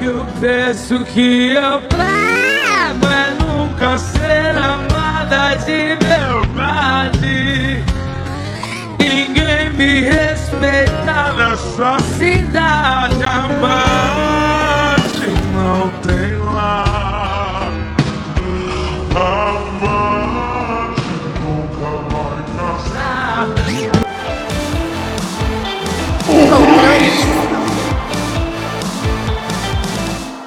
Eu penso que eu quero é nunca ser amada de verdade. Ninguém me respeita nessa cidade amante.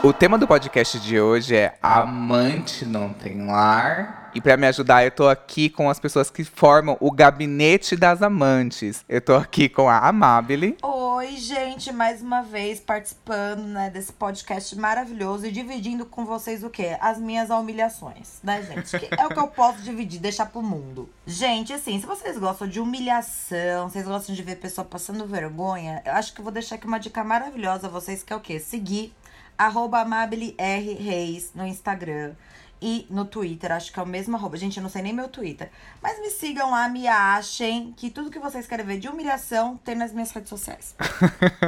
O tema do podcast de hoje é Amante não tem lar. E para me ajudar, eu tô aqui com as pessoas que formam o Gabinete das Amantes. Eu tô aqui com a Amabile. Oi, gente, mais uma vez participando né, desse podcast maravilhoso e dividindo com vocês o quê? As minhas humilhações, né, gente? Que é o que eu posso dividir, deixar pro mundo. Gente, assim, se vocês gostam de humilhação, vocês gostam de ver pessoa passando vergonha, eu acho que vou deixar aqui uma dica maravilhosa a vocês, que é o quê? Seguir arroba Amabile R Reis no Instagram e no Twitter, acho que é o mesmo arroba. Gente, eu não sei nem meu Twitter. Mas me sigam lá, me achem, que tudo que vocês querem ver de humilhação tem nas minhas redes sociais.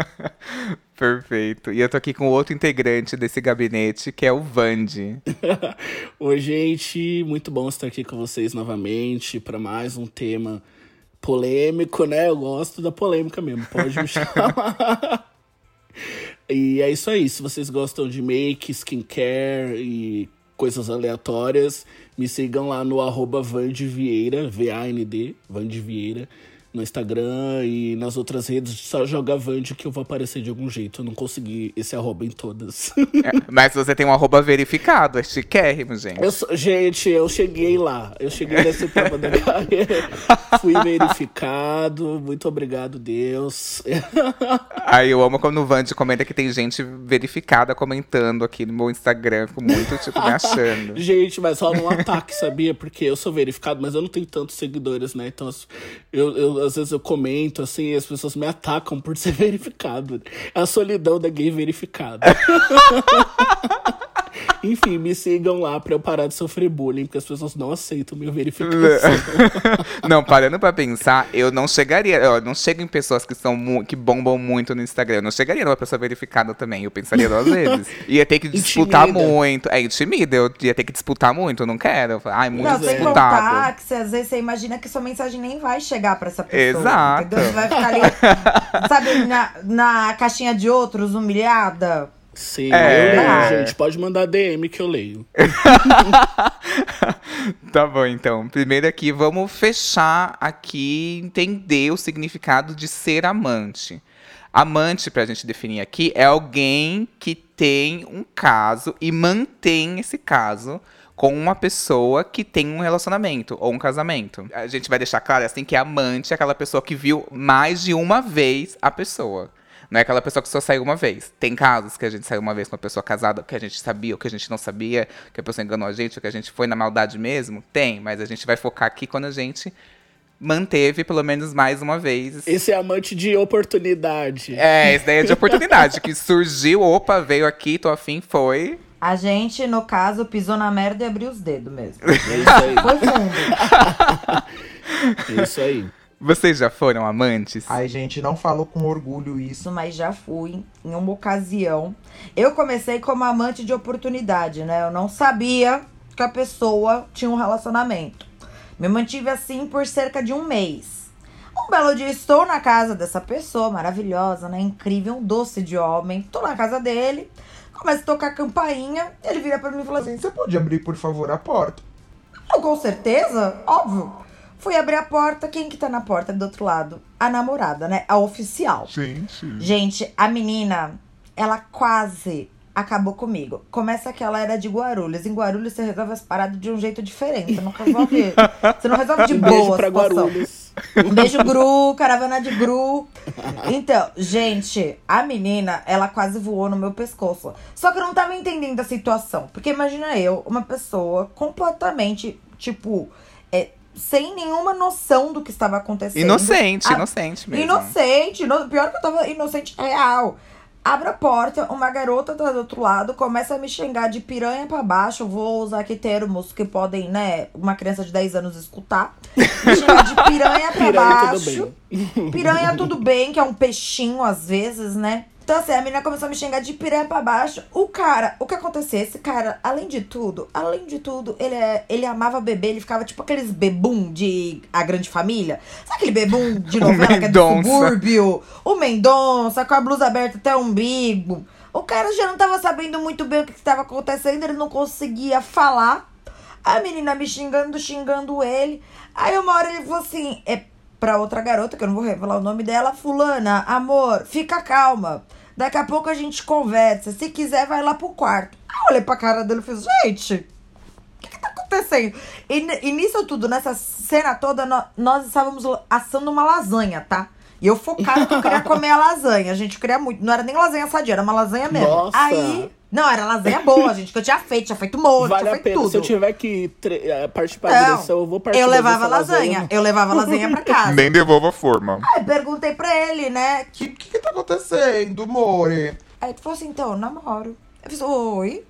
Perfeito. E eu tô aqui com outro integrante desse gabinete, que é o Vandi. Oi, gente, muito bom estar aqui com vocês novamente para mais um tema polêmico, né? Eu gosto da polêmica mesmo, pode me chamar. E é isso aí, se vocês gostam de make, skincare e coisas aleatórias, me sigam lá no arroba Vandvieira, V-A-N-D, Vandvieira, no Instagram e nas outras redes, só joga Vand que eu vou aparecer de algum jeito. Eu não consegui esse arroba em todas. É, mas você tem um arroba verificado, é chiquérrimo, gente. Eu gente, eu cheguei lá. Eu cheguei nessa etapa da carreira. Fui verificado. Muito obrigado, Deus. Aí eu amo quando o Vandi comenta que tem gente verificada comentando aqui no meu Instagram. Fico muito, tipo, me achando. Gente, mas rola um ataque, sabia? Porque eu sou verificado, mas eu não tenho tantos seguidores, né? Então, eu, eu- às vezes eu comento assim e as pessoas me atacam por ser verificado. É a solidão da gay verificada. Enfim, me sigam lá pra eu parar de sofrer bullying, porque as pessoas não aceitam minha verificação. não, parando pra pensar, eu não chegaria. Eu não chego em pessoas que são que bombam muito no Instagram. Eu não chegaria numa pessoa verificada também. Eu pensaria duas vezes. Ia ter que disputar Intimida. muito. É, intimida. Eu ia ter que disputar muito. Eu não quero. Eu falo, Ai, muito Não, sem disputado. contar que você, às vezes você imagina que sua mensagem nem vai chegar pra essa pessoa. Exato. Entendeu? Você vai ficar ali, sabe, na, na caixinha de outros, humilhada. Sim, É. eu leio, gente. Pode mandar DM que eu leio. Tá bom, então. Primeiro aqui, vamos fechar aqui, entender o significado de ser amante. Amante, pra gente definir aqui, é alguém que tem um caso e mantém esse caso com uma pessoa que tem um relacionamento ou um casamento. A gente vai deixar claro assim que amante é aquela pessoa que viu mais de uma vez a pessoa. Não é aquela pessoa que só saiu uma vez. Tem casos que a gente saiu uma vez com uma pessoa casada, que a gente sabia ou que a gente não sabia, que a pessoa enganou a gente, ou que a gente foi na maldade mesmo. Tem, mas a gente vai focar aqui quando a gente manteve pelo menos mais uma vez. Esse é amante de oportunidade. É, essa daí é de oportunidade, que surgiu, opa, veio aqui, tô afim, foi. A gente, no caso, pisou na merda e abriu os dedos mesmo. É isso aí. Foi fundo. É isso aí. Vocês já foram amantes? Ai, gente, não falo com orgulho isso. Mas já fui em uma ocasião. Eu comecei como amante de oportunidade, né? Eu não sabia que a pessoa tinha um relacionamento. Me mantive assim por cerca de um mês. Um belo dia estou na casa dessa pessoa maravilhosa, né? Incrível, um doce de homem. Tô na casa dele, começa a tocar a campainha. Ele vira pra mim e fala assim: Você pode abrir, por favor, a porta? "Oh, Com certeza, óbvio. Fui abrir a porta, quem que tá na porta do outro lado? A namorada, né? A oficial. Gente. Gente, a menina, ela quase acabou comigo. Começa que ela era de Guarulhos. Em Guarulhos você resolve as paradas de um jeito diferente. Você não resolve. Você não resolve de Um boa. beijo a pra situação. Guarulhos. Um beijo, Gru, caravana de Gru. Então, gente, a menina, ela quase voou no meu pescoço. Só que eu não tava entendendo a situação. Porque imagina eu, uma pessoa completamente, tipo, é, sem nenhuma noção do que estava acontecendo. Inocente, A- inocente mesmo. Inocente, ino- pior que eu tava inocente real. Abre a porta, uma garota tá do outro lado, começa a me xingar de piranha pra baixo. Vou usar aqui termos que podem, né, uma criança de 10 anos escutar. Me xingar de piranha pra Piranha, tudo baixo. Piranha tudo bem, que é um peixinho às vezes, né? Então, assim, a menina começou a me xingar de piranha pra baixo. O cara, o que aconteceu? Esse cara, além de tudo, além de tudo, ele, é, ele amava beber, ele ficava tipo aqueles bebum de A Grande Família. Sabe aquele bebum de novela que é do subúrbio? O Mendonça, com a blusa aberta até o umbigo. O cara já não tava sabendo muito bem o que estava acontecendo, ele não conseguia falar. A menina me xingando, xingando ele. Aí uma hora ele falou assim, é pra outra garota, que eu não vou revelar o nome dela, fulana, amor, fica calma. Daqui a pouco a gente conversa. Se quiser, vai lá pro quarto. Aí eu olhei pra cara dele e fiz, gente, o que, que tá acontecendo? E, e nisso tudo, nessa cena toda, nó- nós estávamos assando uma lasanha, tá? E eu focada que eu queria comer a lasanha. A gente queria muito. Não era nem lasanha sadia, era uma lasanha mesmo. Nossa! Aí. Não, era lasanha boa, gente, que eu tinha feito, tinha feito molho, Vale tinha a feito pena. tudo. Se eu tiver que tre- eh, partir pra Não, direção, eu vou partir eu levava dessa lasanha, eu levava lasanha pra casa. Nem devolva a forma. Aí perguntei pra ele, né? O que, que que tá acontecendo, More? Aí ele falou assim, então, eu namoro. Eu fiz, oi?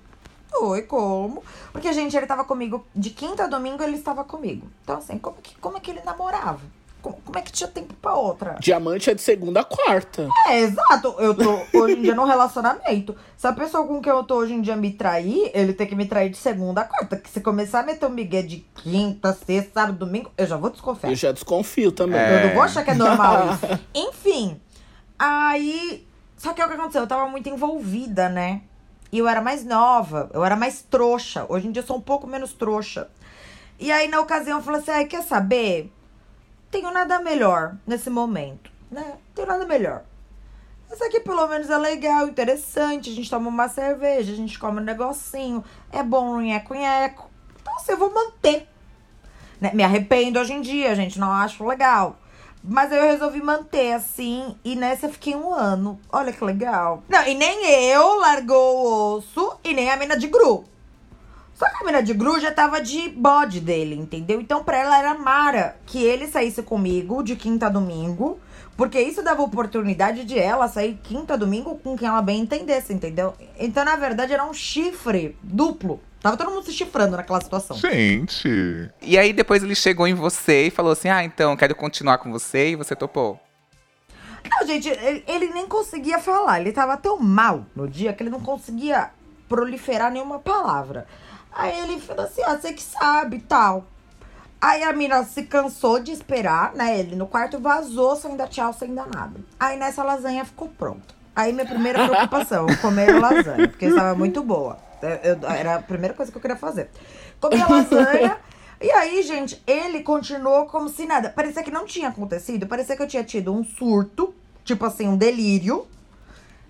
Oi, como? Porque, gente, ele tava comigo de quinta a domingo, ele estava comigo. Então, assim, como que, como é que ele namorava? Como, é que tinha tempo pra outra? Diamante é de segunda a quarta. É, exato. Eu tô hoje em dia num relacionamento. Se a pessoa com quem eu tô hoje em dia me trair, ele tem que me trair de segunda a quarta. Que se começar a meter um migué de quinta, sexta, sábado, domingo, eu já vou desconfiar. Eu já desconfio também. É. Eu não vou achar que é normal isso. Enfim. Aí. Só que é o que aconteceu? Eu tava muito envolvida, né? E eu era mais nova, eu era mais trouxa. Hoje em dia eu sou um pouco menos trouxa. E aí, na ocasião, eu falei assim: ai, quer saber? Tenho nada melhor nesse momento, né? Tenho nada melhor. Esse aqui pelo menos é legal, interessante. A gente toma uma cerveja, a gente come um negocinho. É bom um nheco-nheco. Então, assim, eu vou manter. Né? Me arrependo hoje em dia, gente. Não acho legal. Mas eu resolvi manter assim. E nessa eu fiquei um ano. Olha que legal. Não, e nem eu largou o osso e nem a mina de Gru. Só que a mina de Gru já tava de bode dele, entendeu? Então pra ela era mara que ele saísse comigo de quinta a domingo. Porque isso dava oportunidade de ela sair quinta a domingo com quem ela bem entendesse, entendeu? Então, na verdade, era um chifre duplo. Tava todo mundo se chifrando naquela situação. Gente. E aí depois ele chegou em você e falou assim: Ah, então, quero continuar com você e você topou. Não, gente, ele, ele nem conseguia falar. Ele tava tão mal no dia que ele não conseguia proliferar nenhuma palavra. Aí ele falou assim: ó, você que sabe e tal. Aí a mina se cansou de esperar, né? Ele no quarto vazou sem dar tchau, sem dar nada. Aí nessa lasanha ficou pronta. Aí minha primeira preocupação, comer lasanha, porque estava muito boa. Eu- eu- era a primeira coisa que eu queria fazer. Comi a lasanha. E aí, gente, ele continuou como se nada. Parecia que não tinha acontecido. Parecia que eu tinha tido um surto, tipo assim, um delírio.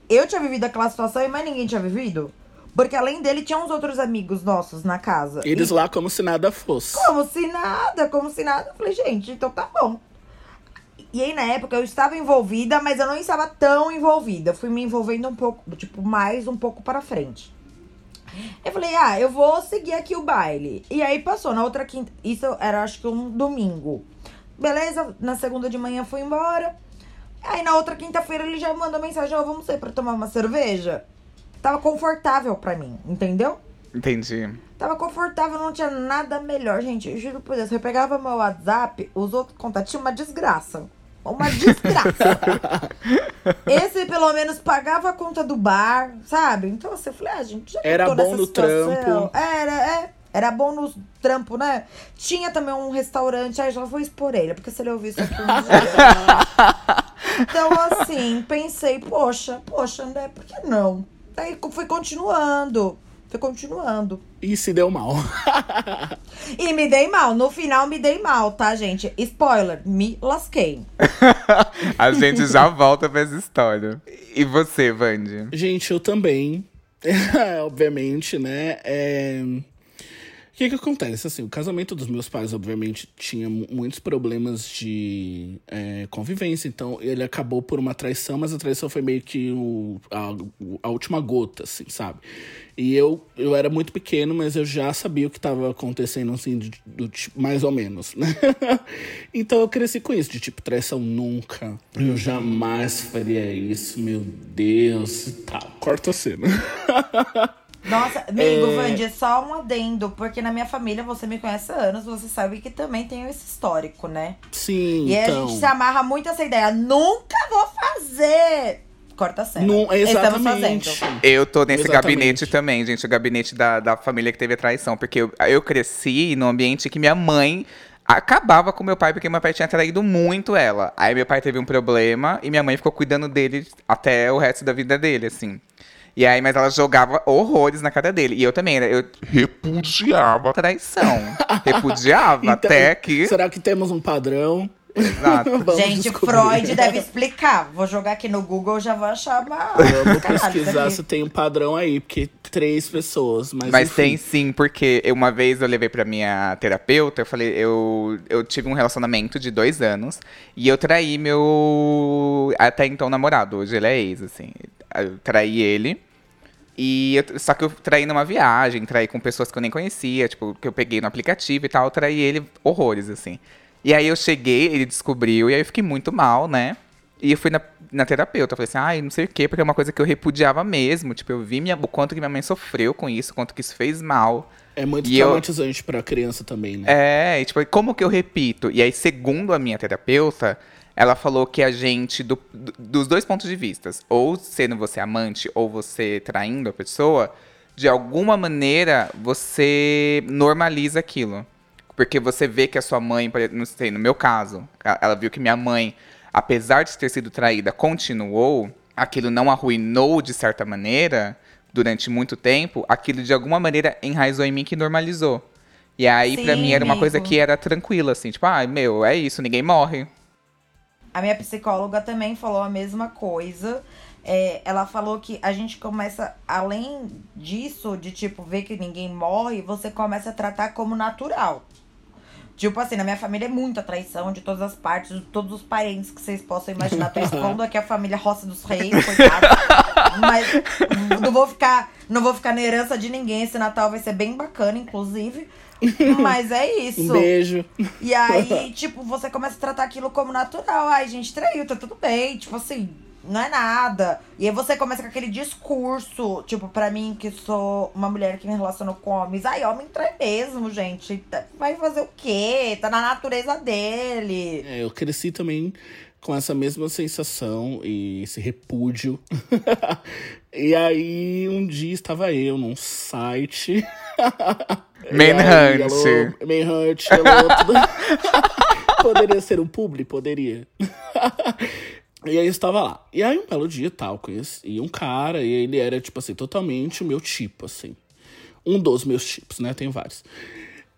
Eu tinha vivido aquela situação e mais ninguém tinha vivido. Porque além dele, tinha uns outros amigos nossos na casa. Eles E- lá como se nada fosse. como se nada, como se nada. Eu falei, gente, então tá bom. E aí, na época, eu estava envolvida, mas eu não estava tão envolvida. Eu fui me envolvendo um pouco, tipo, mais um pouco para frente. Eu falei, ah, eu vou seguir aqui o baile. E aí passou, na outra quinta. Isso era acho que um domingo. Beleza, na segunda de manhã fui embora. Aí na outra quinta-feira ele já mandou mensagem: Ó, vamos sair pra tomar uma cerveja? Tava confortável pra mim, entendeu? Entendi. Tava confortável, não tinha nada melhor, gente. Eu juro por Deus. Eu pegava meu WhatsApp, os outros contatos, tinha uma desgraça. Uma desgraça. Esse, pelo menos, pagava a conta do bar, sabe? Então, assim, eu falei, ah, gente, já Era bom nessa no situação- trampo. Era, é. Era bom no trampo, né? Tinha também um restaurante, aí já vou expor ele, porque se ele ouvir isso aqui um dia. Então, assim, pensei, poxa, poxa, né? Por que não? Daí fui continuando. Fui continuando. E se deu mal. E me dei mal. No final, me dei mal, tá, gente? Spoiler, me lasquei. A gente já volta pra essa história. E você, Vandy? Gente, eu também. obviamente, né? É... O que que acontece? Assim, o casamento dos meus pais, obviamente, tinha mu- muitos problemas de é, convivência. Então, ele acabou por uma traição, mas a traição foi meio que o, a, a última gota, assim, sabe? E eu, eu era muito pequeno, mas eu já sabia o que estava acontecendo, assim, de- do, tipo, mais ou menos, né? então, eu cresci com isso, de tipo, traição nunca. Eu jamais faria isso, meu Deus. Tá, corta a cena. Nossa, amigo, Vandy, só um adendo, porque na minha família, você me conhece há anos, você sabe que também tem esse histórico, né? Sim, E aí então. a gente se amarra muito essa ideia. Nunca vou fazer! corta a cena. Não, Estamos exatamente. fazendo. Eu tô nesse Exatamente. gabinete também, gente. O gabinete da, da família que teve a traição. Porque eu, eu cresci num ambiente que minha mãe acabava com meu pai, porque meu pai tinha traído muito ela. Aí meu pai teve um problema e minha mãe ficou cuidando dele até o resto da vida dele, assim. E aí, mas ela jogava horrores na cara dele. E eu também, era- eu Repudiava. traição. Repudiava Então, até que. Será que temos um padrão? Exato. Gente, descobrir. Freud deve explicar. Vou jogar aqui no Google, já vou achar uma. Vamos isso pesquisar se tem um padrão aí, porque três pessoas, mas, Mas enfim. tem sim, porque uma vez eu levei pra minha terapeuta, eu falei, eu, eu tive um relacionamento de dois anos e eu traí meu até então namorado, hoje ele é ex, assim. Eu traí ele. E eu- só que eu traí numa viagem, traí com pessoas que eu nem conhecia, tipo, que eu peguei no aplicativo e tal, eu traí ele horrores, assim. E aí eu cheguei, ele descobriu, e aí eu fiquei muito mal, né? E eu fui na, na terapeuta, eu falei assim, ai, não sei o quê, porque é uma coisa que eu repudiava mesmo. Tipo, eu vi minha, o quanto que minha mãe sofreu com isso, o quanto que isso fez mal. É muito E eu- traumatizante pra criança também, né? É, e tipo, como que eu repito? E aí, segundo a minha terapeuta, ela falou que a gente, do- do- dos dois pontos de vista, ou sendo você amante, ou você traindo a pessoa, de alguma maneira você normaliza aquilo. Porque você vê que a sua mãe, não sei, no meu caso, ela viu que minha mãe, apesar de ter sido traída, continuou, aquilo não arruinou de certa maneira, durante muito tempo, aquilo de alguma maneira enraizou em mim que normalizou. E aí, pra Sim, mim, era uma coisa amigo. que era tranquila, assim, tipo, ah, meu, é isso, ninguém morre. A minha psicóloga também falou a mesma coisa. É, ela falou que a gente começa, além disso, de tipo, ver que ninguém morre, você começa a tratar como natural. Tipo assim, na minha família é muita traição de todas as partes, de todos os parentes que vocês possam imaginar. Tô expondo aqui a família Roça dos Reis, coitado. Mas não vou ficar, não vou ficar na herança de ninguém. Esse Natal vai ser bem bacana, inclusive. Mas é isso. Um beijo. E aí, tipo, você começa a tratar aquilo como natural. Ai, gente, traiu, tá tudo bem. Tipo assim, não é nada. E aí você começa com aquele discurso, tipo, pra mim, que sou uma mulher que me relaciona com homens. Ai, homem trai mesmo, gente. Tá- Vai fazer o quê? Tá na natureza dele. É, eu cresci também com essa mesma sensação e esse repúdio. e aí, um dia estava eu num site. Aí, Manhunt. Manhunt, tudo... Poderia ser um publi? Poderia. E aí eu estava lá. E aí um belo dia tal, conheci um cara, e ele era, tipo assim, totalmente o meu tipo, assim. Um dos meus tipos, né? Tem vários.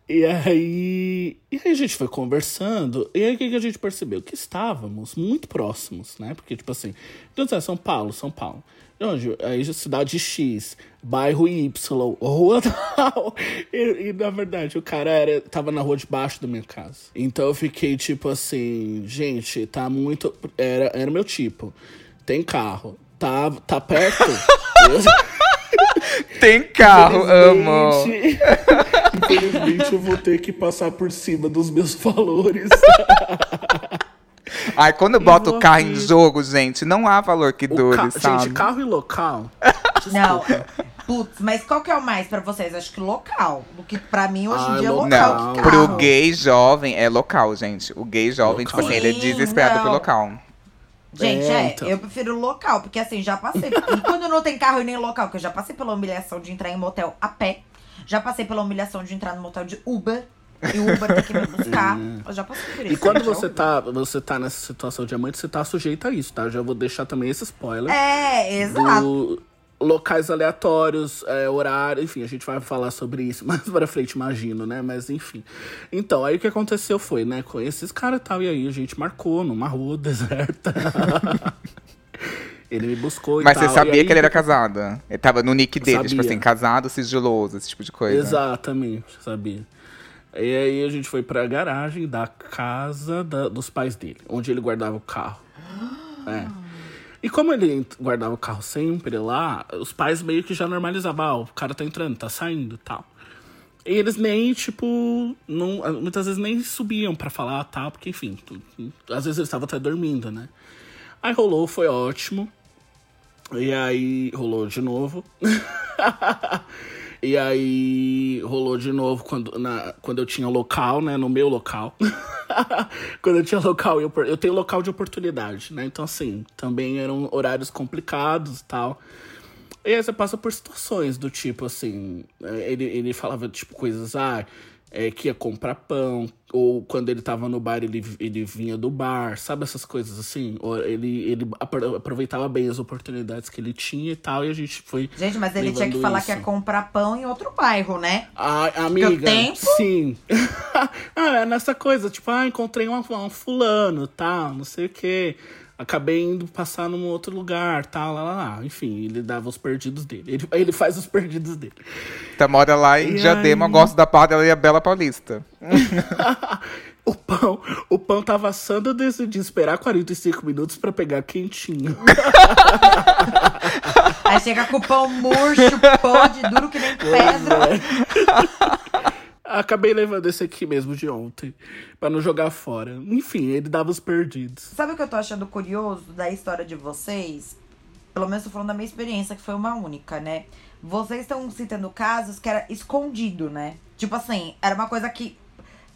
E aí. E aí a gente foi conversando, e aí o que, a gente percebeu? Que estávamos muito próximos, né? Porque, tipo assim, então é São Paulo, São Paulo. Onde? Aí cidade X, bairro Y, rua tal. E, e, na verdade, o cara era, tava na rua de baixo da minha casa. Então eu fiquei tipo assim, gente, tá muito. Era, era meu tipo. Tem carro. Tá, tá perto. Eu- Tem carro, amo. Infelizmente, eu vou ter que passar por cima dos meus valores. Ai, quando eu boto vou o carro em jogo, gente, não há valor que dure, ca- sabe? Gente, carro e local. Não. Putz, mas qual que é o mais pra vocês? Acho que local. O que pra mim hoje em Ah, dia é local. Não, que pro carro. gay jovem é local, gente. O gay jovem, tipo Local. assim, ele é Sim, desesperado não. por local. Gente, É, é, então. eu prefiro local, porque assim, já passei. e quando não tem carro e nem local, que eu já passei pela humilhação de entrar em motel a pé, já passei pela humilhação de entrar no motel de Uber, e o Uber tem que me buscar. eu já passei por isso. E quando você tá, você tá nessa situação de amante, você tá sujeito a isso, tá? Eu já vou deixar também esse spoiler. É, exato. do locais aleatórios, é, horário, enfim, a gente vai falar sobre isso mais pra frente, imagino, né? Mas enfim. Então, aí o que aconteceu foi, né? Conheci esse cara e tal, e aí a gente marcou numa rua deserta. ele me buscou e Mas tal. você sabia aí- que ele era casado? Ele tava no nick dele, tipo Sabia. assim, casado, sigiloso, esse tipo de coisa. Exatamente, sabia. E aí a gente foi pra garagem da casa da- dos pais dele, onde ele guardava o carro. É. E como ele guardava o carro sempre lá, os pais meio que já normalizavam, ah, o cara tá entrando, tá saindo tal. E eles nem, tipo, não, muitas vezes nem subiam pra falar tal, porque enfim, tu- às vezes eles estavam até dormindo, né? Aí rolou, foi ótimo. E aí rolou de novo. e aí rolou de novo quando, na, quando eu tinha local, né? No meu local. Quando eu tinha local, eu, eu tenho local de oportunidade, né? Então, assim, também eram horários complicados e tal. E aí você passa por situações do tipo, assim, é, ele, ele falava, tipo, coisas, ah, é, que ia comprar pão, ou quando ele tava no bar, ele, ele vinha do bar, sabe essas coisas assim? Ou ele, ele apro- aproveitava bem as oportunidades que ele tinha e tal, e a gente foi. Gente, mas ele tinha que falar isso. que ia comprar pão em outro bairro, né? Ah, amiga, tempo? sim. ah, é nessa coisa, tipo, ah, encontrei um, um fulano, tal, não sei o quê. Acabei indo passar num outro lugar, tal, lá, lá, lá. Enfim, ele dava os perdidos dele. Ele, ele faz os perdidos dele. Tá, mora lá em E Diadema, aí? gosto da Padre e a Bela Paulista. o pão, o pão tava assando, eu decidi esperar 45 minutos pra pegar quentinho. Aí chega com o pão murcho, podre, duro que nem pedra. Acabei levando esse aqui mesmo de ontem, pra não jogar fora. Enfim, ele dava os perdidos. Sabe o que eu tô achando curioso da história de vocês? Pelo menos tô falando da minha experiência, que foi uma única, né? Vocês estão citando casos que era escondido, né? Tipo assim, era uma coisa que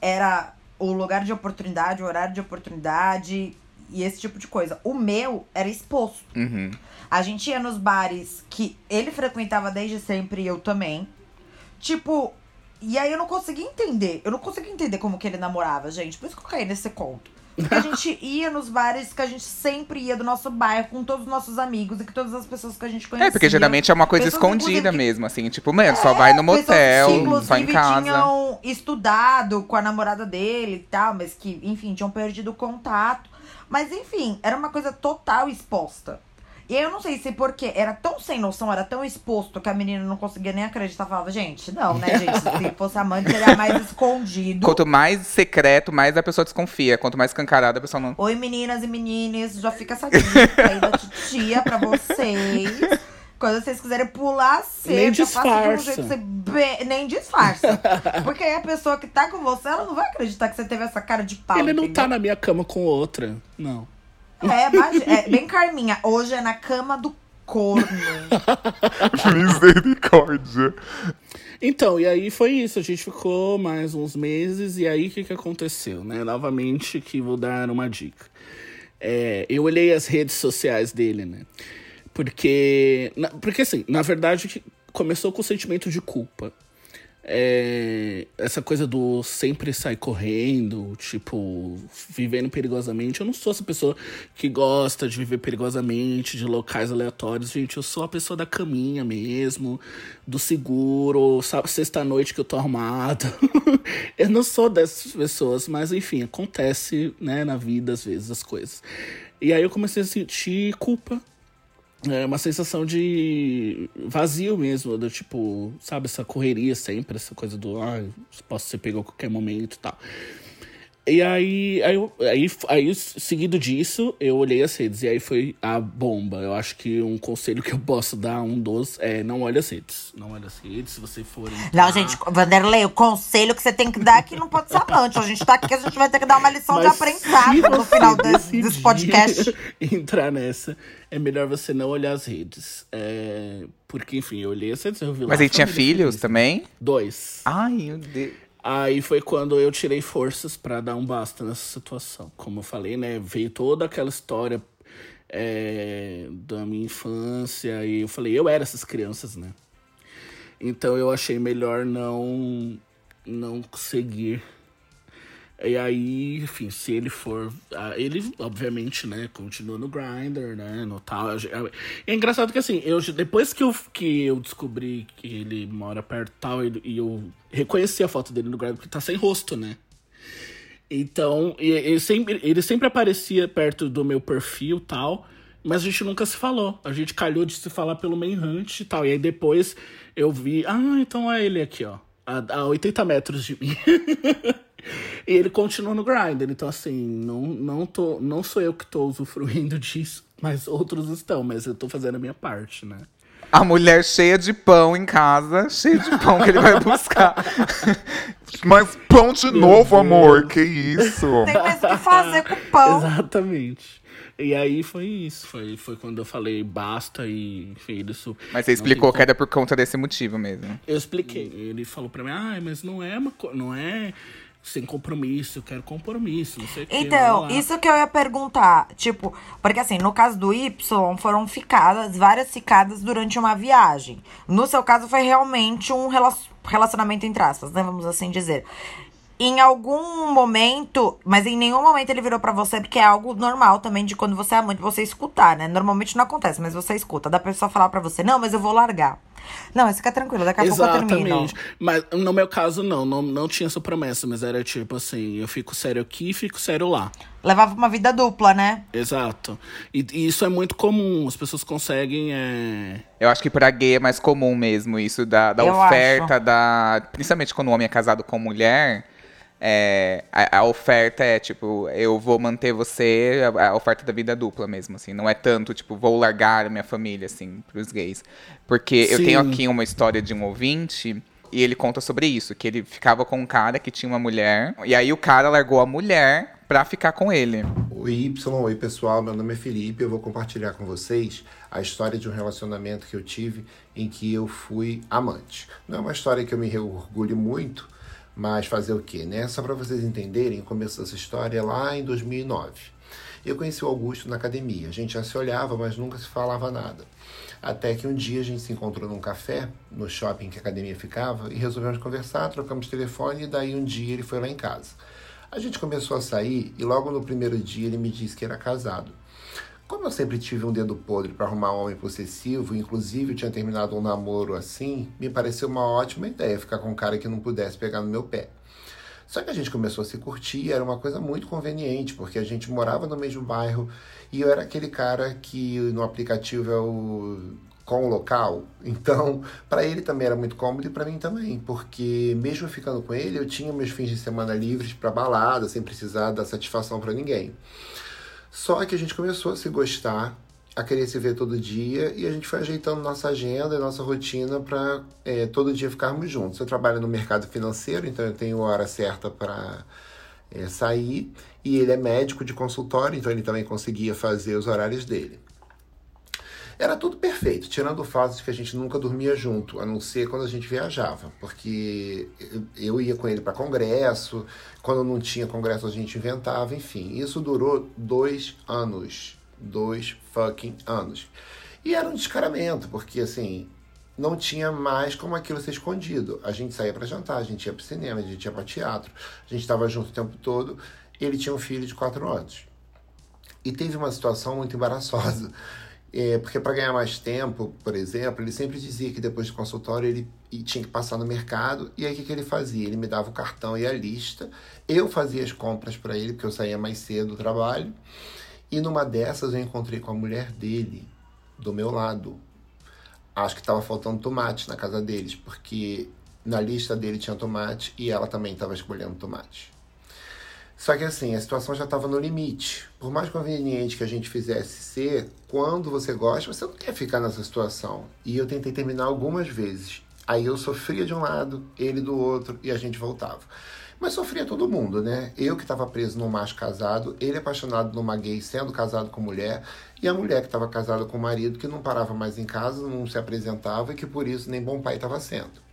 era o lugar de oportunidade, o horário de oportunidade e esse tipo de coisa. O meu era exposto. Uhum. A gente ia nos bares que ele frequentava desde sempre e eu também. Tipo, e aí eu não conseguia entender. Eu não conseguia entender como que ele namorava, gente. Por isso que eu caí nesse conto. Porque a gente ia nos bares que a gente sempre ia do nosso bairro com todos os nossos amigos e que todas as pessoas que a gente conhecia. É, porque geralmente é uma coisa escondida que- mesmo, assim, tipo, mano, só vai no motel, que, só em casa. tinham estudado com a namorada dele e tal, mas que, enfim, tinham perdido o contato. Mas, enfim, era uma coisa total exposta. E eu não sei se porque era tão sem noção, era tão exposto que a menina não conseguia nem acreditar. Falava, gente, não, né, gente? Se fosse amante, seria mais escondido. Quanto mais secreto, mais a pessoa desconfia. Quanto mais escancarada, a pessoa não. Oi, meninas e menines, já fica essa dica aí da titia pra vocês. Quando vocês quiserem pular a Nem faça de um disfarça. jeito que você be- nem disfarça. Porque aí a pessoa que tá com você, ela não vai acreditar que você teve essa cara de pau. ele não entendeu? tá na minha cama com outra. Não. É, é bem Carminha. Hoje é na cama do corno. Misericórdia. Então, e aí foi isso. A gente ficou mais uns meses. E aí, o que, que aconteceu, né? Novamente, que vou dar uma dica. É, eu olhei as redes sociais dele, né? Porque, na- porque assim, na verdade, começou com o sentimento de culpa. É, essa coisa do sempre sair correndo, tipo, vivendo perigosamente. Eu não sou essa pessoa que gosta de viver perigosamente, de locais aleatórios. Gente, eu sou a pessoa da caminha mesmo, do seguro, sexta-noite que eu tô armado. eu não sou dessas pessoas, mas enfim, acontece, né, na vida às vezes as coisas. E aí eu comecei a sentir culpa é uma sensação de vazio mesmo, do tipo, sabe, essa correria sempre, essa coisa do, ah, posso ser pego a qualquer momento e tal. E aí, aí, aí, aí, seguido disso, eu olhei as redes e aí foi a bomba. Eu acho que um conselho que eu posso dar, um dos, é não olhe as redes. Não olhe as redes, se você for. Não, gente, Vanderlei, o conselho que você tem que dar é que não pode ser amante. A gente tá aqui, a gente vai ter que dar uma lição de Mas aprendizado se no final desse, desse podcast. entrar nessa, é melhor você não olhar as redes. É, porque, enfim, eu olhei as redes, eu vi lá. Mas ele tinha filhos também? Dois. Ai, meu Deus. Aí foi quando eu tirei forças pra dar um basta nessa situação. Como eu falei, né? Veio toda aquela história é, da minha infância. E eu falei, eu era essas crianças, né? Então eu achei melhor não, não seguir. E aí, enfim, se ele for. ah, Ele, obviamente, né, continua no Grindr, né? No tal. É engraçado que assim, eu, depois que eu, que eu descobri que ele mora perto e tal, e, eu reconheci a foto dele no Grindr, porque tá sem rosto, né? Então, ele sempre, ele sempre aparecia perto do meu perfil tal, mas a gente nunca se falou. A gente calhou de se falar pelo Manhunt e tal. E aí depois eu vi, ah, então é ele aqui, ó. A, a 80 metros de mim. e ele continua no Grindr. Então, assim, não, não, tô, não sou eu que tô usufruindo disso, mas outros estão. Mas eu tô fazendo a minha parte, né? A mulher cheia de pão em casa, cheia de pão que ele vai buscar. Mas pão de novo, amor. Que isso? Tem mais o que fazer com o pão. Exatamente. E aí foi isso. Foi, foi quando eu falei basta e enfim, su- Mas você explicou que era por conta desse motivo mesmo. Eu expliquei. Ele falou pra mim, ah, mas não é uma não é sem compromisso, eu quero compromisso, não sei o que. Então, isso que eu ia perguntar. Tipo, porque assim, no caso do Y, foram ficadas, várias ficadas durante uma viagem. No seu caso, foi realmente um rela- relacionamento entre aspas, né? Vamos assim dizer. Em algum momento, mas em nenhum momento ele virou pra você, porque é algo normal também de quando você é amante, você escutar, né? Normalmente não acontece, mas você escuta. Da pessoa falar pra você, não, mas eu vou largar. Não, mas fica tranquilo, daqui a pouco eu termino. Exatamente. Mas no meu caso, não, não, não tinha essa promessa, mas era tipo assim, eu fico sério aqui e fico sério lá. Levava uma vida dupla, né? Exato. E, e isso é muito comum, as pessoas conseguem. É... Eu acho que pra gay é mais comum mesmo isso, da, da Eu oferta, acho. da. Principalmente quando o homem é casado com mulher. É, a, a oferta é tipo, eu vou manter você, a, a oferta da vida dupla mesmo, assim. Não é tanto, tipo, vou largar a minha família, assim, pros gays. Porque eu Sim. tenho aqui uma história de um ouvinte. E ele conta sobre isso, que ele ficava com um cara que tinha uma mulher, e aí o cara largou a mulher pra ficar com ele. Oi, Y, oi pessoal, meu nome é Felipe. Eu vou compartilhar com vocês a história de um relacionamento que eu tive em que eu fui amante. Não é uma história que eu me orgulho muito, mas fazer o quê, né? Só para vocês entenderem, o começo dessa história é lá em 2009. Eu conheci o Augusto na academia. A gente já se olhava, mas nunca se falava nada. Até que um dia a gente se encontrou num café, no shopping que a academia ficava, e resolvemos conversar, trocamos telefone, e daí um dia ele foi lá em casa. A gente começou a sair e logo no primeiro dia ele me disse que era casado. Como eu sempre tive um dedo podre para arrumar um homem possessivo, inclusive tinha terminado um namoro assim, me pareceu uma ótima ideia ficar com um cara que não pudesse pegar no meu pé. Só que a gente começou a se curtir, era uma coisa muito conveniente, porque a gente morava no mesmo bairro e eu era aquele cara que no aplicativo é o com o local. Então, para ele também era muito cômodo e para mim também, porque mesmo ficando com ele, eu tinha meus fins de semana livres para balada, sem precisar dar satisfação para ninguém. Só que a gente começou a se gostar, a querer se ver todo dia e a gente foi ajeitando nossa agenda e nossa rotina para todo dia ficarmos juntos. Eu trabalho no mercado financeiro, então eu tenho hora certa para é, sair e ele é médico de consultório, então ele também conseguia fazer os horários dele. Era tudo perfeito, tirando o fato de que a gente nunca dormia junto, a não ser quando a gente viajava, porque eu- ia com ele para congresso, quando não tinha congresso a gente inventava, enfim. Isso durou dois anos. Dois fucking anos. E era um descaramento, porque assim, não tinha mais como aquilo ser escondido. A gente saía para jantar, a gente ia para cinema, a gente ia para teatro, a gente estava junto o tempo todo. Ele tinha um filho de quatro anos. E teve uma situação muito embaraçosa. É, porque para ganhar mais tempo, por exemplo, ele sempre dizia que depois do consultório ele tinha que passar no mercado. E aí o que, que ele fazia? Ele me dava o cartão e a lista. Eu fazia as compras para ele, porque eu saía mais cedo do trabalho. E numa dessas eu encontrei com a mulher dele, do meu lado. Acho que estava faltando tomate na casa deles, porque na lista dele tinha tomate e ela também estava escolhendo tomate. Só que assim, a situação já estava no limite. Por mais conveniente que a gente fizesse ser, quando você gosta, você não quer ficar nessa situação. E eu tentei terminar algumas vezes. Aí eu sofria de um lado, ele do outro, e a gente voltava. Mas sofria todo mundo, né? Eu que estava preso num macho casado, ele apaixonado numa gay sendo casado com mulher, e a mulher que estava casada com o marido que não parava mais em casa, não se apresentava e que por isso nem bom pai estava sendo.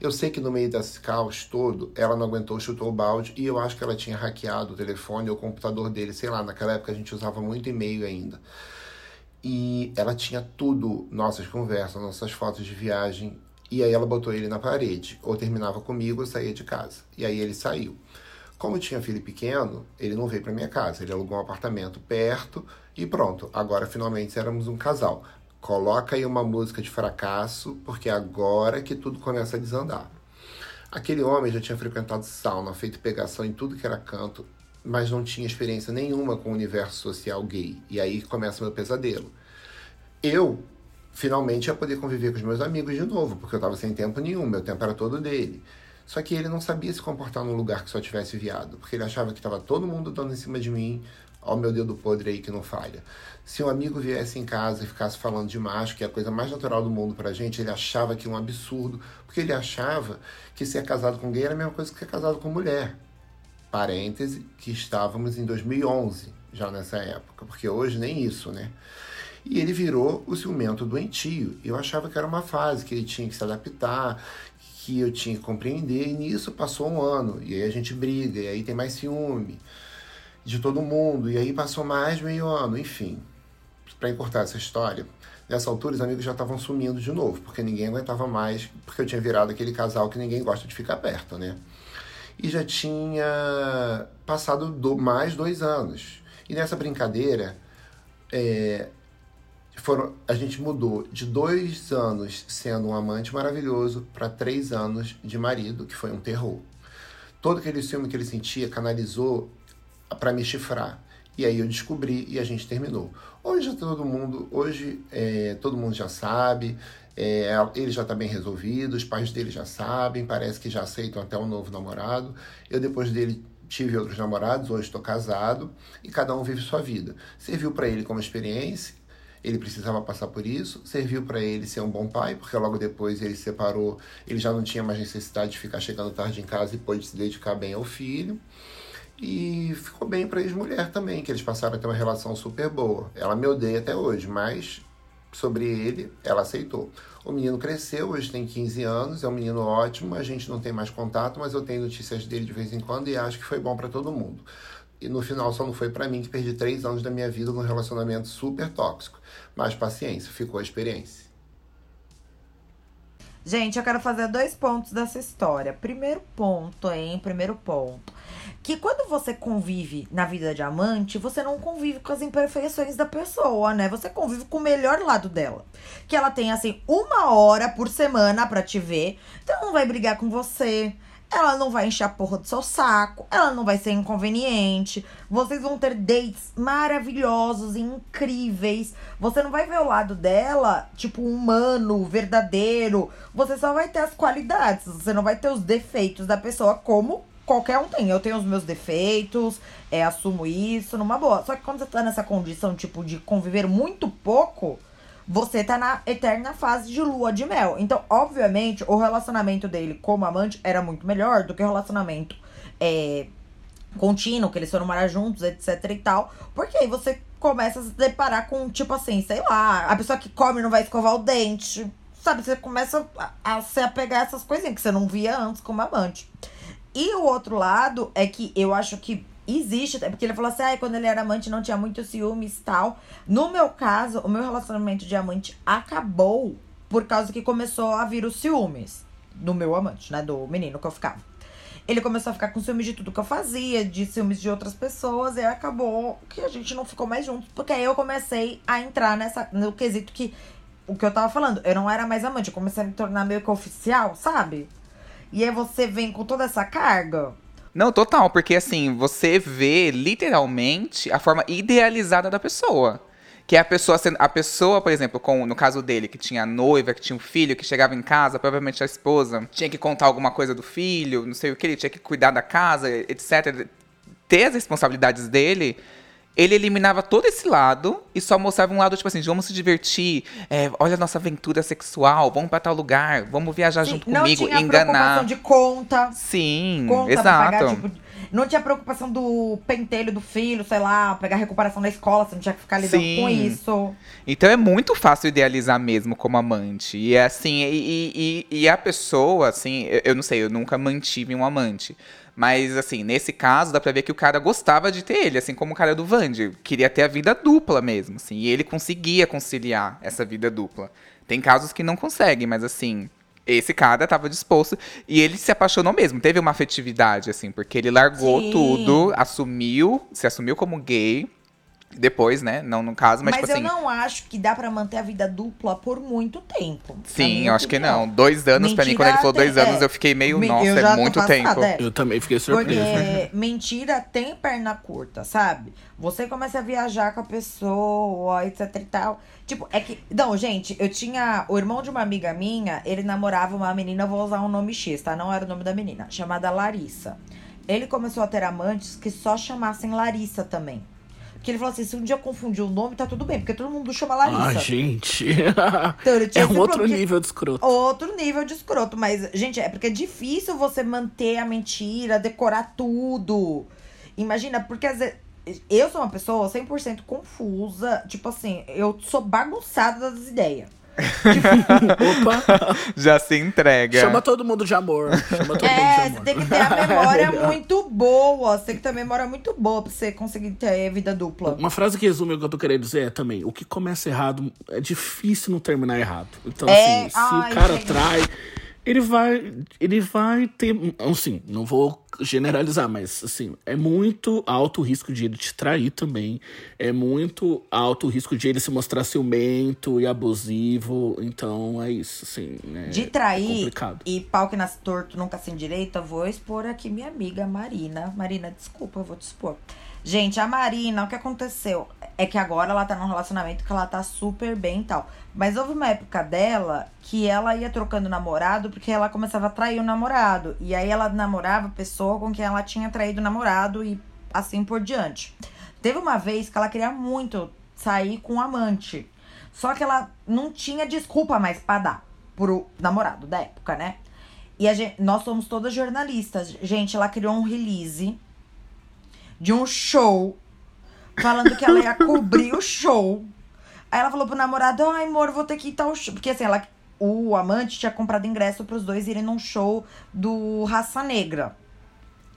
Eu sei que no meio desse caos todo, ela não aguentou, chutou o balde e eu acho que ela tinha hackeado o telefone ou o computador dele, sei lá, naquela época a gente usava muito e-mail ainda. E ela tinha tudo, nossas conversas, nossas fotos de viagem, e aí ela botou ele na parede. Ou terminava comigo ou saía de casa. E aí ele saiu. Como tinha filho pequeno, ele não veio para minha casa. Ele alugou um apartamento perto e pronto. Agora finalmente éramos um casal. Coloca aí uma música de fracasso, porque é agora que tudo começa a desandar. Aquele homem já tinha frequentado sauna, feito pegação em tudo que era canto, mas não tinha experiência nenhuma com o universo social gay. E aí começa meu pesadelo. Eu finalmente ia poder conviver com os meus amigos de novo, porque eu estava sem tempo nenhum, meu tempo era todo dele. Só que ele não sabia se comportar num lugar que só tivesse viado, porque ele achava que estava todo mundo dando em cima de mim, ó meu dedo podre aí que não falha. Se um amigo viesse em casa e ficasse falando de macho, que é a coisa mais natural do mundo pra gente, ele achava que um absurdo, porque ele achava que ser casado com gay era a mesma coisa que ser casado com mulher. Parêntese, que estávamos em 2011, já nessa época, porque hoje nem isso, né? E ele virou o ciumento doentio. Eu achava que era uma fase, que ele tinha que se adaptar, que eu tinha que compreender. E nisso passou um ano. E aí a gente briga, e aí tem mais ciúme de todo mundo. E aí passou mais meio ano, enfim. Para encurtar essa história, nessa altura os amigos já estavam sumindo de novo, porque ninguém aguentava mais, porque eu tinha virado aquele casal que ninguém gosta de ficar perto, né? E já tinha passado do, mais dois anos. E nessa brincadeira, é, foram, a gente mudou de dois anos sendo um amante maravilhoso para três anos de marido, que foi um terror. Todo aquele ciúme que ele sentia canalizou para me chifrar. E aí eu descobri e a gente terminou. Hoje todo mundo, hoje é, todo mundo já sabe, é, ele já está bem resolvido, os pais dele já sabem, parece que já aceitam até um novo namorado. Eu depois dele tive outros namorados, hoje estou casado e cada um vive sua vida. Serviu para ele como experiência, ele precisava passar por isso, serviu para ele ser um bom pai, porque logo depois ele se separou, ele já não tinha mais necessidade de ficar chegando tarde em casa e pôde se dedicar bem ao filho. E ficou bem para ex-mulher também, que eles passaram a ter uma relação super boa. Ela me odeia até hoje, mas sobre ele, ela aceitou. O menino cresceu, hoje tem 15 anos, é um menino ótimo, a gente não tem mais contato, mas eu tenho notícias dele de vez em quando e acho que foi bom para todo mundo. E no final só não foi para mim que perdi três anos da minha vida num relacionamento super tóxico. Mas paciência, ficou a experiência. Gente, eu quero fazer dois pontos dessa história. Primeiro ponto, hein? Primeiro ponto. Que quando você convive na vida de amante, você não convive com as imperfeições da pessoa, né? Você convive com o melhor lado dela. Que ela tem, assim, uma hora por semana para te ver. Então, ela não vai brigar com você. Ela não vai encher a porra do seu saco. Ela não vai ser inconveniente. Vocês vão ter dates maravilhosos incríveis. Você não vai ver o lado dela, tipo, humano, verdadeiro. Você só vai ter as qualidades. Você não vai ter os defeitos da pessoa como qualquer um tem. Eu tenho os meus defeitos, é, assumo isso numa boa. Só que quando você tá nessa condição, tipo, de conviver muito pouco, você tá na eterna fase de lua de mel. Então, obviamente, o relacionamento dele como amante era muito melhor do que o relacionamento é, contínuo, que eles foram morar juntos, etc e tal. Porque aí você começa a se deparar com, tipo assim, sei lá, a pessoa que come não vai escovar o dente. Sabe, você começa a, a se apegar a essas coisinhas que você não via antes como amante. E o outro lado é que eu acho que existe, porque ele falou assim, ah, quando ele era amante não tinha muito ciúmes e tal. No meu caso, o meu relacionamento de amante acabou por causa que começou a vir os ciúmes do meu amante, né, do menino que eu ficava. Ele começou a ficar com ciúmes de tudo que eu fazia, de ciúmes de outras pessoas, e acabou que a gente não ficou mais juntos, porque aí eu comecei a entrar nessa no quesito que o que eu tava falando, eu não era mais amante, eu comecei a me tornar meio que oficial, sabe? E aí você vem com toda essa carga. Não, total, porque assim, você vê literalmente a forma idealizada da pessoa. Que é a pessoa sendo. A pessoa, por exemplo, com, no caso dele, que tinha noiva, que tinha um filho, que chegava em casa, provavelmente a esposa tinha que contar alguma coisa do filho, não sei o que, ele tinha que cuidar da casa, etc. Ter as responsabilidades dele ele eliminava todo esse lado e só mostrava um lado, tipo assim, vamos se divertir, é, olha a nossa aventura sexual, vamos para tal lugar, vamos viajar Sim, junto não comigo, tinha enganar. preocupação de conta. Sim, Conta pra exato. pagar, tipo, não tinha preocupação do pentelho do filho, sei lá, pegar recuperação da escola, você não tinha que ficar lidando Sim. com isso. Então é muito fácil idealizar mesmo como amante. E é assim, e, e, e a pessoa, assim, eu, eu não sei, eu nunca mantive um amante. Mas, assim, nesse caso, dá pra ver que o cara gostava de ter ele, assim como o cara do Vandy. Queria ter a vida dupla mesmo, assim. E ele conseguia conciliar essa vida dupla. Tem casos que não conseguem, mas, assim, esse cara tava disposto. E ele se apaixonou mesmo. Teve uma afetividade, assim, porque ele largou Sim. tudo, assumiu, se assumiu como gay. Depois, né? Não no caso, mas, Mas, tipo eu assim. não acho que dá pra manter a vida dupla por muito tempo. Sim, eu acho que não. Dois anos, pra mim, quando ele falou dois tem- anos, é. eu fiquei meio, Me- nossa, é muito passada, tempo. é. Eu também fiquei surpreso. Porque mentira tem perna curta, sabe? Você começa a viajar com a pessoa, etc e tal. Tipo, é que. Não, gente, eu tinha. O irmão de uma amiga minha, ele namorava uma menina, eu vou usar um nome X, tá? Não era o nome da menina, chamada Larissa. Ele começou a ter amantes que só chamassem Larissa também. Porque ele falou assim: se um dia eu confundir o nome, tá tudo bem, porque todo mundo chama Larissa. Ah, gente. Então, é um outro problema, nível de escroto. Outro nível de escroto. Mas, gente, é porque é difícil você manter a mentira, decorar tudo. Imagina, porque às vezes. Eu sou uma pessoa 100% confusa. Tipo assim, eu sou bagunçada das ideias. Opa, Já se entrega. chama todo mundo de amor. Chama todo mundo de É, você amor. tem que ter a memória muito boa. Você tem que ter a memória muito boa pra você conseguir ter vida dupla. Uma frase que resume o que eu tô querendo dizer é também: o que começa errado é difícil não terminar errado. Então, É, assim, se ai, o cara gente. trai, ele vai. Ele vai ter. Assim, não vou generalizar, mas assim, é muito alto o risco de ele te trair também. É muito alto o risco de ele se mostrar ciumento e abusivo. Então é isso, assim. né? De É trair complicado. e pau que nasce torto nunca sem direita, vou expor aqui minha amiga Marina. Marina, desculpa, eu vou te expor. Gente, a Marina, o que aconteceu? É que agora ela tá num relacionamento que ela tá super bem e tal. Mas houve uma época dela que ela ia trocando namorado porque ela começava a trair o namorado. E aí ela namorava a pessoa com quem ela tinha traído o namorado e assim por diante. Teve uma vez que ela queria muito sair com um amante. Só que ela não tinha desculpa mais pra dar pro namorado da época, né? E gente, nós somos todas jornalistas. Gente, ela criou um release de um show falando que ela ia cobrir o show. Aí ela falou pro namorado: ai, amor, vou ter que ir tal show. Porque assim, ela, o amante tinha comprado ingresso pros dois irem num show do Raça Negra.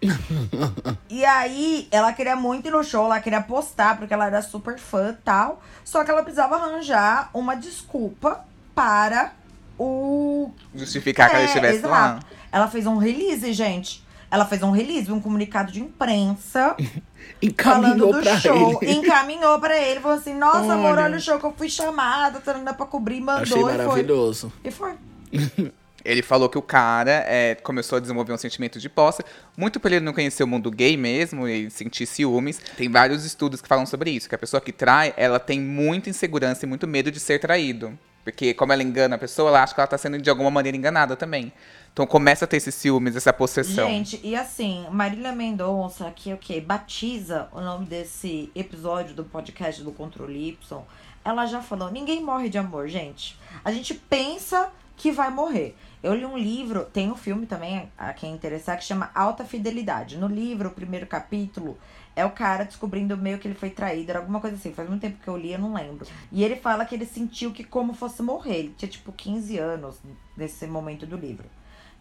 e aí, ela queria muito ir no show, ela queria postar, porque ela era super fã e tal. Só que ela precisava arranjar uma desculpa para o Justificar que ela é, estivesse lá. Ela fez um release, gente. Ela fez um release, um comunicado de imprensa falando Encaminhou do show. ele. Encaminhou pra ele. Falou assim: Nossa, amor, Olha. olha o show que eu fui chamada. Tarana pra cobrir, mandou Achei e foi. maravilhoso. E foi. Ele falou que o cara é, começou a desenvolver um sentimento de posse, muito por ele não conhecer o mundo gay mesmo e sentir ciúmes. Tem vários estudos que falam sobre isso, que a pessoa que trai, ela tem muita insegurança e muito medo de ser traído. Porque como ela engana a pessoa, ela acha que ela tá sendo de alguma maneira enganada também. Então começa a ter esses ciúmes, essa possessão. Gente, e assim, Marília Mendonça, que o quê? Batiza o nome desse episódio do podcast do Controle Y. Ela já falou: ninguém morre de amor, gente. A gente pensa que vai morrer. Eu li um livro, tem um filme também, a quem interessar, que chama Alta Fidelidade. No livro, o primeiro capítulo, é o cara descobrindo meio que ele foi traído, era alguma coisa assim. Faz muito tempo que eu li, eu não lembro. E ele fala que ele sentiu que como fosse morrer. Ele tinha tipo 15 anos nesse momento do livro.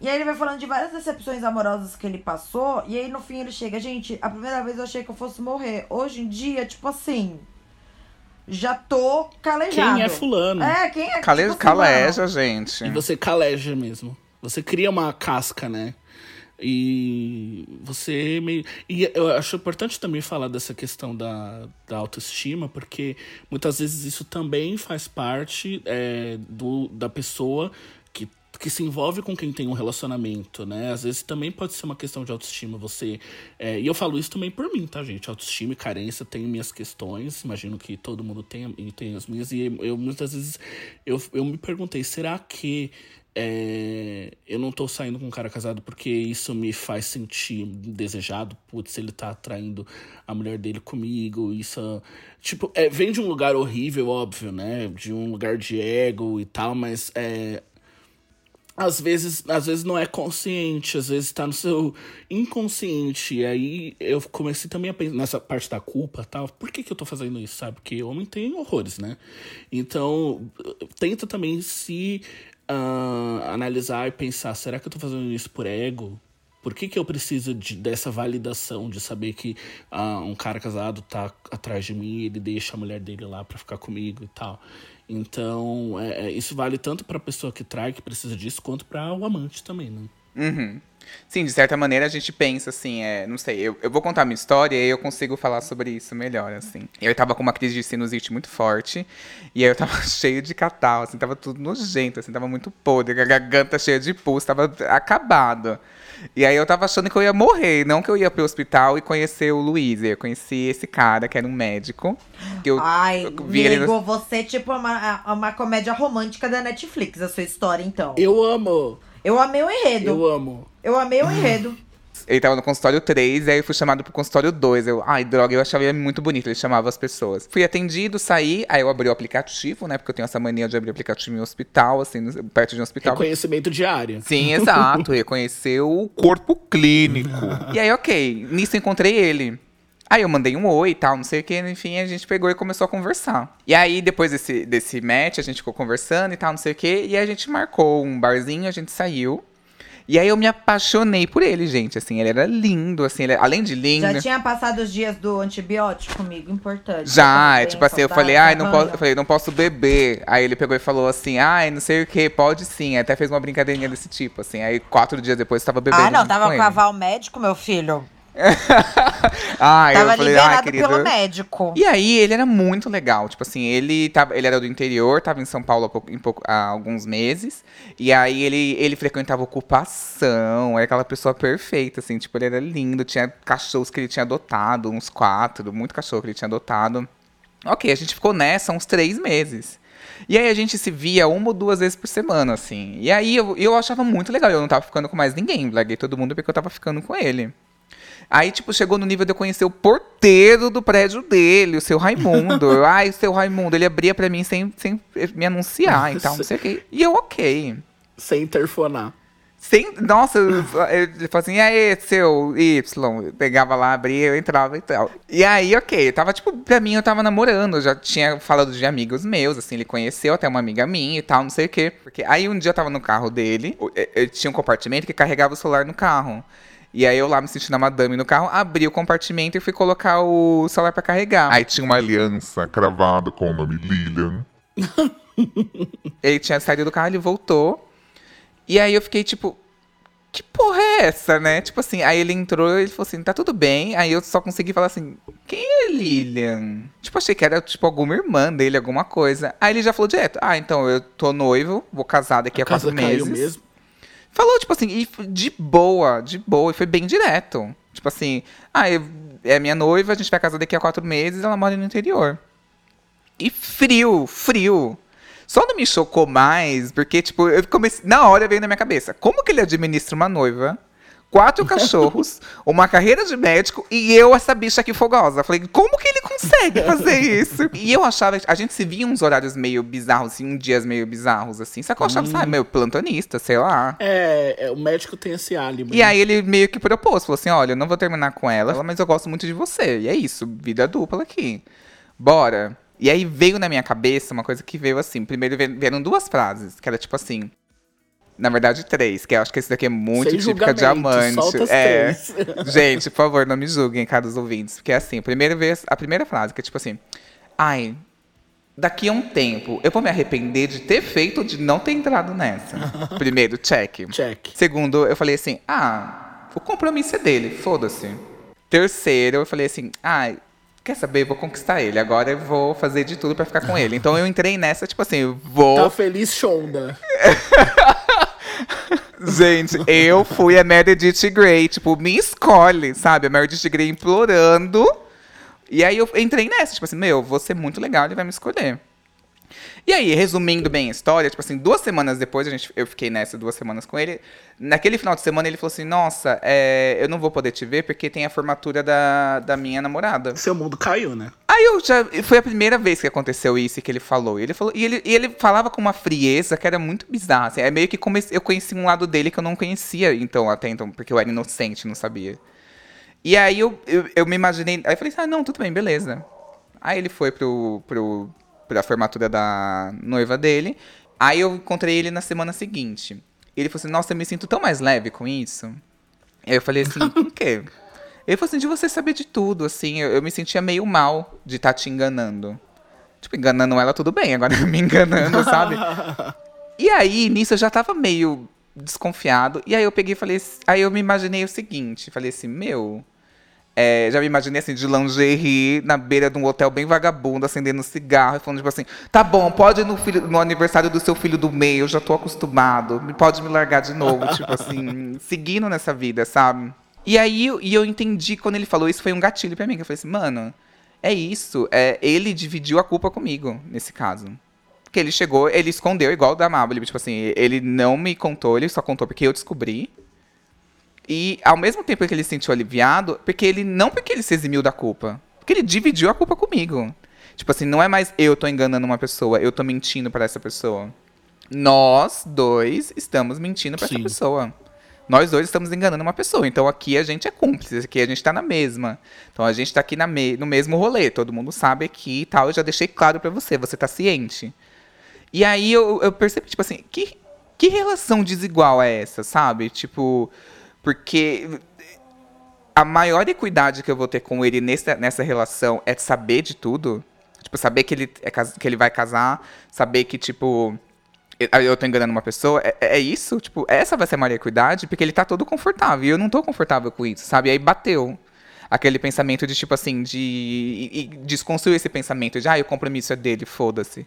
E aí ele vai falando de várias decepções amorosas que ele passou. E aí no fim ele chega, gente, a primeira vez eu achei que eu fosse morrer. Hoje em dia, tipo assim. Já tô calejado. Quem é fulano? É, quem é Cale tipo caleja, gente. E você caleja mesmo. Você cria uma casca, né? E você meio. E eu acho importante também falar dessa questão da, da autoestima, porque muitas vezes isso também faz parte é, do, da pessoa que, se envolve com quem tem um relacionamento, né? Às vezes também pode ser uma questão de autoestima. Você. é, e eu falo isso também por mim, tá, gente? Autoestima e carência tem minhas questões. Imagino que todo mundo tem, tem as minhas. E eu muitas vezes eu, eu me perguntei, será que é, eu não tô saindo com um cara casado porque isso me faz sentir desejado. Putz, ele tá traindo a mulher dele comigo. Isso. Tipo, é, vem de um lugar horrível, óbvio, né? De um lugar de ego e tal, mas é, às vezes, às vezes não é consciente, às vezes tá no seu inconsciente. E aí eu comecei também a pensar nessa parte da culpa tal. Por que, que eu tô fazendo isso, sabe? Porque homem tem horrores, né? Então, tenta também se ah, analisar e pensar: será que eu tô fazendo isso por ego? Por que, que eu preciso de, dessa validação de saber que ah, um cara casado tá atrás de mim, ele deixa a mulher dele lá pra ficar comigo e tal? Então, é, é, isso vale tanto pra pessoa que trai, que precisa disso, quanto pra o amante também, né? Uhum. Sim, de certa maneira a gente pensa assim, é, não sei, eu, eu vou contar minha história e eu consigo falar sobre isso melhor, assim. Eu tava com uma crise de sinusite muito forte, e eu tava cheio de catarro, assim, tava tudo nojento, assim, tava muito podre, a garganta cheia de pus, tava acabado. E aí eu tava achando que eu ia morrer, não que eu ia pro hospital e conhecer o Luiz. Eu conheci esse cara, que era um médico. Que eu, Ai, eu vi ele no- você tipo uma, uma comédia romântica da Netflix, a sua história, então. Eu amo! Eu amei o enredo. Eu amo. Eu amei o enredo. Ele tava no consultório 3, e aí eu fui chamado pro consultório 2. Eu, ai, droga, eu achava ele muito bonito, ele chamava as pessoas. Fui atendido, saí, aí eu abri o aplicativo, né? Porque eu tenho essa mania de abrir aplicativo em hospital, assim, perto de um hospital. Reconhecimento diário. Sim, exato. Reconheceu o corpo clínico. e aí, ok. Nisso eu encontrei ele. Aí eu mandei um oi e tal, não sei o que, enfim, a gente pegou e começou a conversar. E aí, depois desse, desse match, a gente ficou conversando e tal, não sei o que, e a gente marcou um barzinho, a gente saiu. E aí eu me apaixonei por ele, gente, assim, ele era lindo, assim, ele- além de lindo... Já tinha passado os dias do antibiótico comigo, importante. Já, é, tipo assim, eu falei, ai, não posso, eu falei, não posso beber. Aí ele pegou e falou assim, ai, não sei o que, pode sim. Até fez uma brincadeirinha desse tipo, assim. Aí quatro dias depois tava bebendo. Ah, não, tava com com aval médico, meu filho. Ai, tava eu falei, liberado querido. pelo médico. E aí, ele era muito legal. Tipo assim, ele, tava, ele era do interior, tava em São Paulo há, pouco- em pouco- há alguns meses. E aí, ele, ele frequentava ocupação. Era aquela pessoa perfeita, assim. Tipo, ele era lindo. Tinha cachorros que ele tinha adotado, uns quatro. Muito cachorro que ele tinha adotado. Ok, a gente ficou nessa uns três meses. E aí, a gente se via uma ou duas vezes por semana, assim. E aí, eu, eu achava muito legal. Eu não tava ficando com mais ninguém. Larguei todo mundo porque eu tava ficando com ele. Aí, tipo, chegou no nível de eu conhecer o porteiro do prédio dele, o seu Raimundo. Eu, Ai, o seu Raimundo, ele abria pra mim sem, sem me anunciar e tal, não sei o quê. E eu, ok. Sem interfonar. Sem, nossa, eu, eu, eu falava assim, e aí, seu Y? Eu pegava lá, abria, eu entrava e tal. E aí, ok, tava, tipo, pra mim eu tava namorando, eu já tinha falado de amigos meus, assim, ele conheceu até uma amiga minha e tal, não sei o quê. Porque aí um dia eu tava no carro dele, eh, ele tinha um compartimento que carregava o celular no carro. E aí eu lá me sentindo a madame no carro, abri o compartimento e fui colocar o celular pra carregar. Aí tinha uma aliança cravada com o nome Lilian. Ele tinha saído do carro, ele voltou. E aí eu fiquei tipo, que porra é essa, né? Tipo assim, aí ele entrou e ele falou assim, tá tudo bem. Aí eu só consegui falar assim, quem é Lilian? Tipo, achei que era tipo alguma irmã dele, alguma coisa. Aí ele já falou direto, ah, então eu tô noivo, vou casar daqui a, A casa quatro caiu meses. mesmo. Falou, tipo assim, e de boa, de boa, e foi bem direto. Tipo assim, ah, eu- é minha noiva, a gente vai casar daqui a quatro meses, ela mora no interior. E frio, frio. Só não me chocou mais, porque, tipo, eu comecei. Na hora veio na minha cabeça. Como que ele administra uma noiva? Quatro cachorros, uma carreira de médico e eu, essa bicha aqui fogosa. Falei, como que ele consegue fazer isso? E eu achava, a gente se via uns horários meio bizarros, assim, uns dias meio bizarros, assim. Só que eu achava, sabe, meio plantonista, sei lá. É, é, o médico tem esse álibi. E aí ele meio que propôs, falou assim, olha, eu não vou terminar com ela, mas eu gosto muito de você. E é isso, vida dupla aqui. Bora. E aí veio na minha cabeça uma coisa que veio assim. Primeiro vieram duas frases, que era tipo assim. Na verdade, três, que eu acho que esse daqui é muito Sem típica de julgamento, amante. solta as é. Gente, por favor, não me julguem, caros ouvintes. Porque é assim, a primeira vez, a primeira frase, que é tipo assim, ai, daqui a um tempo, eu vou me arrepender de ter feito ou de não ter entrado nessa. Primeiro, check. Check. Segundo, eu falei assim, ah, o compromisso é dele, foda-se. Terceiro, eu falei assim, ah, quer saber, vou conquistar ele, agora eu vou fazer de tudo pra ficar com ele. Então eu entrei nessa, tipo assim, vou... Tá feliz, Shonda. Gente, eu fui a Meredith Grey, tipo, me escolhe, sabe? A Meredith Grey implorando. E aí eu entrei nessa, tipo assim, meu, vou ser muito legal, ele vai me escolher. E aí, resumindo bem a história, tipo assim, duas semanas depois, a gente, eu fiquei nessa duas semanas com ele. Naquele final de semana, ele falou assim: Nossa, é, eu não vou poder te ver porque tem a formatura da, da minha namorada. Seu mundo caiu, né? Aí eu já. Foi a primeira vez que aconteceu isso e que ele falou. E ele, falou, e ele, e ele falava com uma frieza que era muito bizarra. assim, é meio que comece- eu conheci um lado dele que eu não conhecia então, até então, porque eu era inocente, não sabia. E aí eu, eu, eu me imaginei. Aí eu falei assim, ah, não, tudo bem, beleza. Aí ele foi pro, pro, pra formatura da noiva dele. Aí eu encontrei ele na semana seguinte. Ele falou assim, nossa, eu me sinto tão mais leve com isso. Aí eu falei assim, o quê? Ele falou assim, de você saber de tudo, assim, eu, eu me sentia meio mal de estar te enganando. Tipo, enganando ela, tudo bem, agora me enganando, sabe? E aí, nisso, eu já tava meio desconfiado. E aí eu peguei e falei, aí eu me imaginei o seguinte, falei assim, meu, é, já me imaginei assim, de lingerie, na beira de um hotel bem vagabundo, acendendo cigarro, e falando tipo assim, tá bom, pode ir no, filho- no aniversário do seu filho do meio, eu já tô acostumado, pode me largar de novo, tipo assim, seguindo nessa vida, sabe? E aí, eu- e eu entendi, quando ele falou isso, foi um gatilho pra mim, que eu falei assim, mano, é isso, é, ele dividiu a culpa comigo, nesse caso. Porque ele chegou, ele escondeu igual o da Mabel, tipo assim, ele não me contou, ele só contou porque eu descobri. E ao mesmo tempo que ele se sentiu aliviado, porque ele não porque ele se eximiu da culpa, porque ele dividiu a culpa comigo. Tipo assim, não é mais eu tô enganando uma pessoa, eu tô mentindo para essa pessoa. Nós dois estamos mentindo para essa pessoa. Nós dois estamos enganando uma pessoa. Então aqui a gente é cúmplice, aqui a gente tá na mesma. Então a gente tá aqui me- no mesmo rolê. Todo mundo sabe aqui e tal. Eu já deixei claro pra você, você tá ciente. E aí eu, eu percebi, tipo assim, que, que relação desigual é essa, sabe? Tipo, porque a maior equidade que eu vou ter com ele nessa, nessa relação é saber de tudo. Tipo, saber que ele, é, que ele vai casar, saber que, tipo, eu- tô enganando uma pessoa. É, é isso? Tipo, essa vai ser a maior equidade? Porque ele tá todo confortável. E eu não tô confortável com isso, sabe? E aí bateu. Aquele pensamento de, tipo assim, de. E, e desconstruir esse pensamento de, ah, o compromisso é dele, foda-se.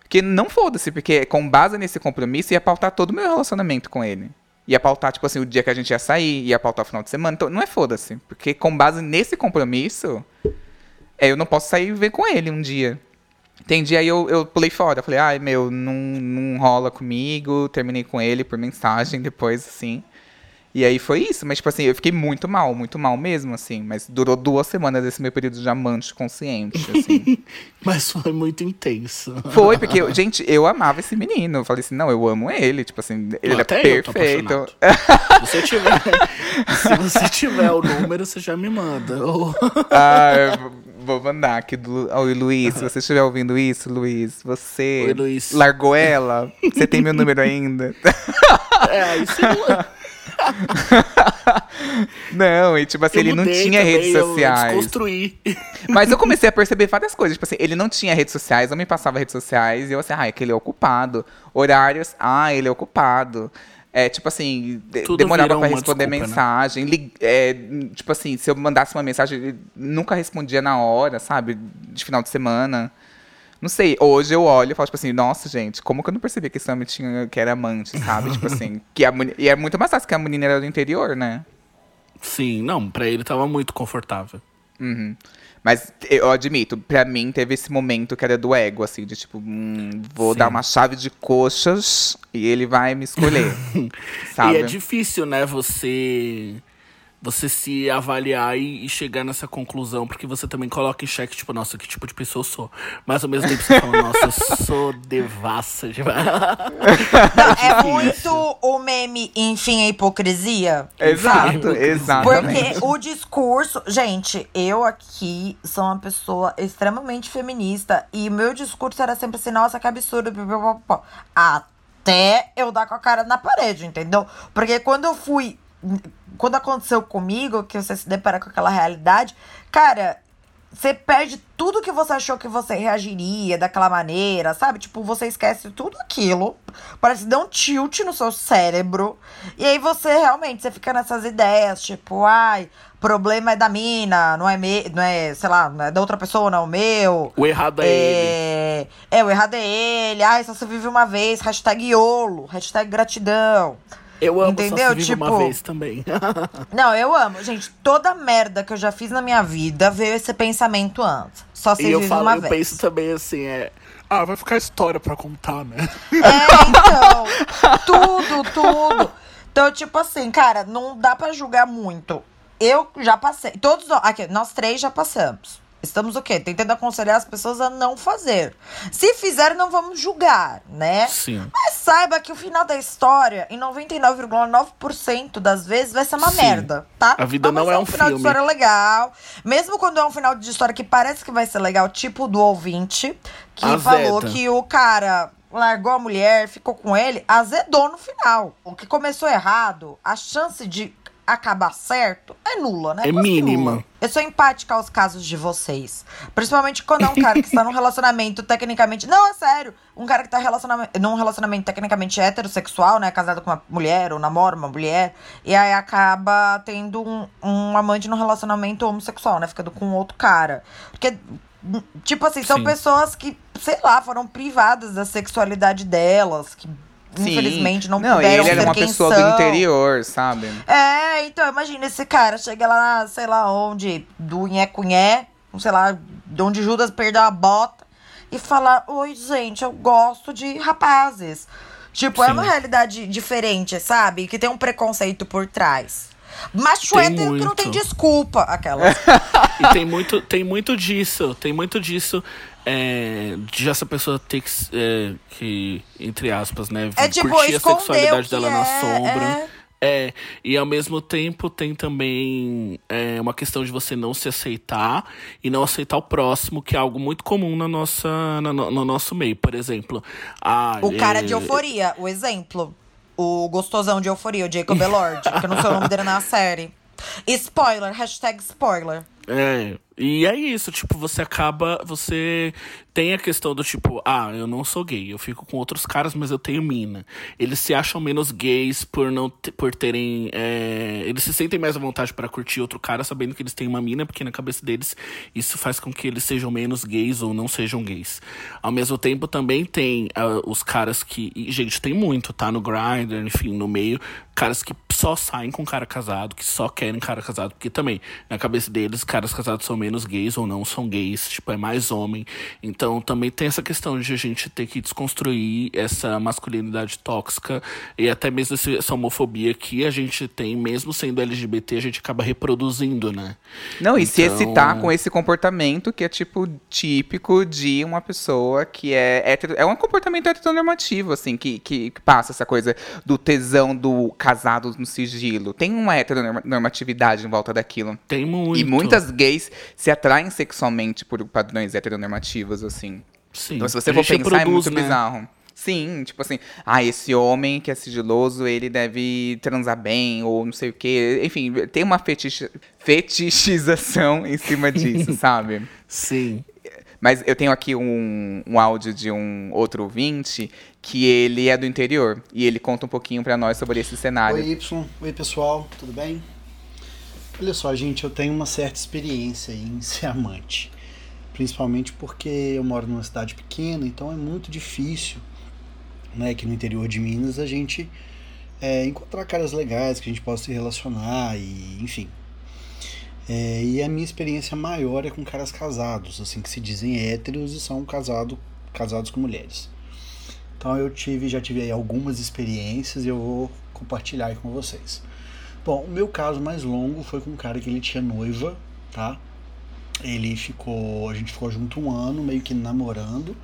Porque não foda-se, porque com base nesse compromisso ia pautar todo o meu relacionamento com ele. Ia pautar, tipo assim, o dia que a gente ia sair, ia pautar o final de semana. Então, não é foda-se. Porque com base nesse compromisso, é, eu não posso sair e ver com ele um dia. Entendi, aí eu, eu pulei fora. Eu falei, ai, meu, não, não rola comigo. Terminei com ele por mensagem depois, assim. E aí foi isso. Mas, tipo assim, eu fiquei muito mal, muito mal mesmo, assim. Mas durou duas semanas esse meu período de amante consciente, assim. Mas foi muito intenso. Foi, porque, eu- gente, eu amava esse menino. Eu falei assim, não, eu amo ele. Tipo assim, ele Até é perfeito. Se você tiver, se você tiver o número, você já me manda. Ou- ah, eu vou- mandar aqui do. Oi, Luiz, se você estiver ouvindo isso, Luiz, você Oi, Luiz. largou ela? Você tem meu número ainda? É, aí você não- e tipo assim, eu ele não tinha também, redes eu sociais. desconstruí. Mas eu comecei a perceber várias coisas. Tipo assim, ele não tinha redes sociais, não me passava redes sociais. E eu assim, ah, é que ele é ocupado. Horários, ah, ele é ocupado. É, tipo assim, Tudo demorava uma responder desculpa, né? mensagem. li- é, tipo assim, se eu mandasse uma mensagem, ele nunca respondia na hora, sabe? De final de semana. Não sei, hoje eu olho e falo, tipo assim, nossa, gente, como que eu não percebi que esse homem tinha, que era amante, sabe? tipo assim, que a, e é muito mais fácil que a menina era do interior, né? Sim, não, pra ele tava muito confortável. Uhum. Mas eu admito, pra mim teve esse momento que era do ego, assim, de tipo, hum, vou Sim. dar uma chave de coxas e ele vai me escolher. sabe? E é difícil, né, você você se avaliar e, e chegar nessa conclusão, porque você também coloca em xeque, tipo, nossa, que tipo de pessoa eu sou. Mas ao mesmo tempo você fala, nossa, eu sou devassa demais. Não, é difícil. muito o meme, enfim, a hipocrisia. Exato, Porque exatamente. Porque o discurso. Gente, eu aqui sou uma pessoa extremamente feminista. E o meu discurso era sempre assim: nossa, que absurdo. Até eu dar com a cara na parede, entendeu? Porque quando eu fui. Quando aconteceu comigo, que você se depara com aquela realidade, cara. Você perde tudo que você achou que você reagiria daquela maneira, sabe? Tipo, você esquece tudo aquilo. Parece que dá um tilt no seu cérebro. E aí você realmente, você fica nessas ideias, tipo, ai, problema é da mina, não é me, não é, sei lá, não é da outra pessoa, não é o meu. O errado é, ele. É, é, o errado é ele. Ai, só você vive uma vez. Hashtag YOLO. Hashtag gratidão. Eu amo entendeu? só se vive uma Tipo- vez também. Não, eu amo. Gente, toda merda que eu já fiz na minha vida veio esse pensamento antes. Só se e eu vive falo, uma eu vez. penso também assim, é. Ah, vai ficar história pra contar, né? É, então. tudo, tudo. Então, tipo assim, cara, não dá pra julgar muito. Eu já passei. Todos nós. Aqui, nós três já passamos. Estamos o quê? Tentando aconselhar as pessoas a não fazer. Se fizer, não vamos julgar, né? Sim. Mas saiba que o final da história, em 99,9% das vezes, vai ser uma Sim. merda, tá? A vida Mas não vai é ser um final filme. de história legal. Mesmo quando é um final de história que parece que vai ser legal, tipo do ouvinte, que Azeda. falou que o cara largou a mulher, ficou com ele, azedou no final. O que começou errado, a chance de acabar certo é nula, né? É mínima. nula. Eu sou empática aos casos de vocês. Principalmente quando é um cara que está num relacionamento tecnicamente. Não, é sério. Um cara que tá relacionamento, num relacionamento tecnicamente heterossexual, né? Casado com uma mulher ou namora uma mulher. E aí acaba tendo um, um amante num relacionamento homossexual, né? Ficando com outro cara. Porque. Tipo assim, são Sim. pessoas que, sei lá, foram privadas da sexualidade delas, que Sim. infelizmente não, Não, puderam ele era ser uma quem pessoa são. do interior, sabe? É, então, imagina esse cara, chega lá, sei lá onde, do Nhé-Cunhé, sei lá, de onde Judas perdeu a bota, e falar, oi, gente, eu gosto de rapazes. Tipo, é Sim. uma realidade diferente, sabe? Que tem um preconceito por trás. Macho Tem hétero que não tem desculpa, aquela. E tem muito, tem muito disso, tem muito disso. É, de essa pessoa ter que, é, que, entre aspas, né? É tipo, curtir a sexualidade dela é, na sombra. é. É, e ao mesmo tempo tem também é, uma questão de você não se aceitar e não aceitar o próximo, que é algo muito comum na nossa, na, no, no nosso meio. Por exemplo, a, O cara é, de euforia, o exemplo. O gostosão de euforia, o Jacob Elord, que eu não sei o nome dele na série. Spoiler, hashtag spoiler. É, e é isso, tipo, você acaba. Você tem a questão do tipo, ah, eu não sou gay, eu fico com outros caras, mas eu tenho mina. Eles se acham menos gays por não por terem. é, eles se sentem mais à vontade para curtir outro cara, sabendo que eles têm uma mina, porque na cabeça deles isso faz com que eles sejam menos gays ou não sejam gays. Ao mesmo tempo, também tem ah, os caras que. e, gente, tem muito, tá? No Grindr, enfim, no meio. Caras que só saem com cara casado, que só querem cara casado, porque também, na cabeça deles, caras casados são menos gays ou não são gays, tipo, é mais homem. Então também tem essa questão de a gente ter que desconstruir essa masculinidade tóxica e até mesmo essa homofobia que a gente tem, mesmo sendo LGBT, a gente acaba reproduzindo, né? Não, e se Então- excitar com esse comportamento que é, tipo, típico de uma pessoa que é hétero. É um comportamento heteronormativo, assim, que, que, que passa essa coisa do tesão do casado no sigilo. Tem uma heteronormatividade em volta daquilo. Tem muito. E muitas gays se atraem sexualmente por padrões heteronormativos, assim. Sim. Então, se você for pensar, é reproduz, muito né? bizarro. Sim, tipo assim, ah, esse homem que é sigiloso, ele deve transar bem, ou não sei o quê. Enfim, tem uma fetiche- fetichização em cima disso, sabe? Sim. Mas eu tenho aqui um, um áudio de um outro ouvinte que ele é do interior. E ele conta um pouquinho pra nós sobre esse cenário. Oi, Y. Oi, pessoal. Tudo bem? Olha só, gente, eu tenho uma certa experiência em ser amante. Principalmente porque eu moro numa cidade pequena, então é muito difícil, né, aqui no interior de Minas, a gente é, encontrar caras legais que a gente possa se relacionar e, enfim. É, e a minha experiência maior é com caras casados, assim, que se dizem héteros e são casado, casados com mulheres. Então eu tive, já tive aí algumas experiências e eu vou compartilhar aí com vocês. Bom, o meu caso mais longo foi com um cara que ele tinha noiva, tá? Ele ficou, a gente ficou junto um ano, meio que namorando.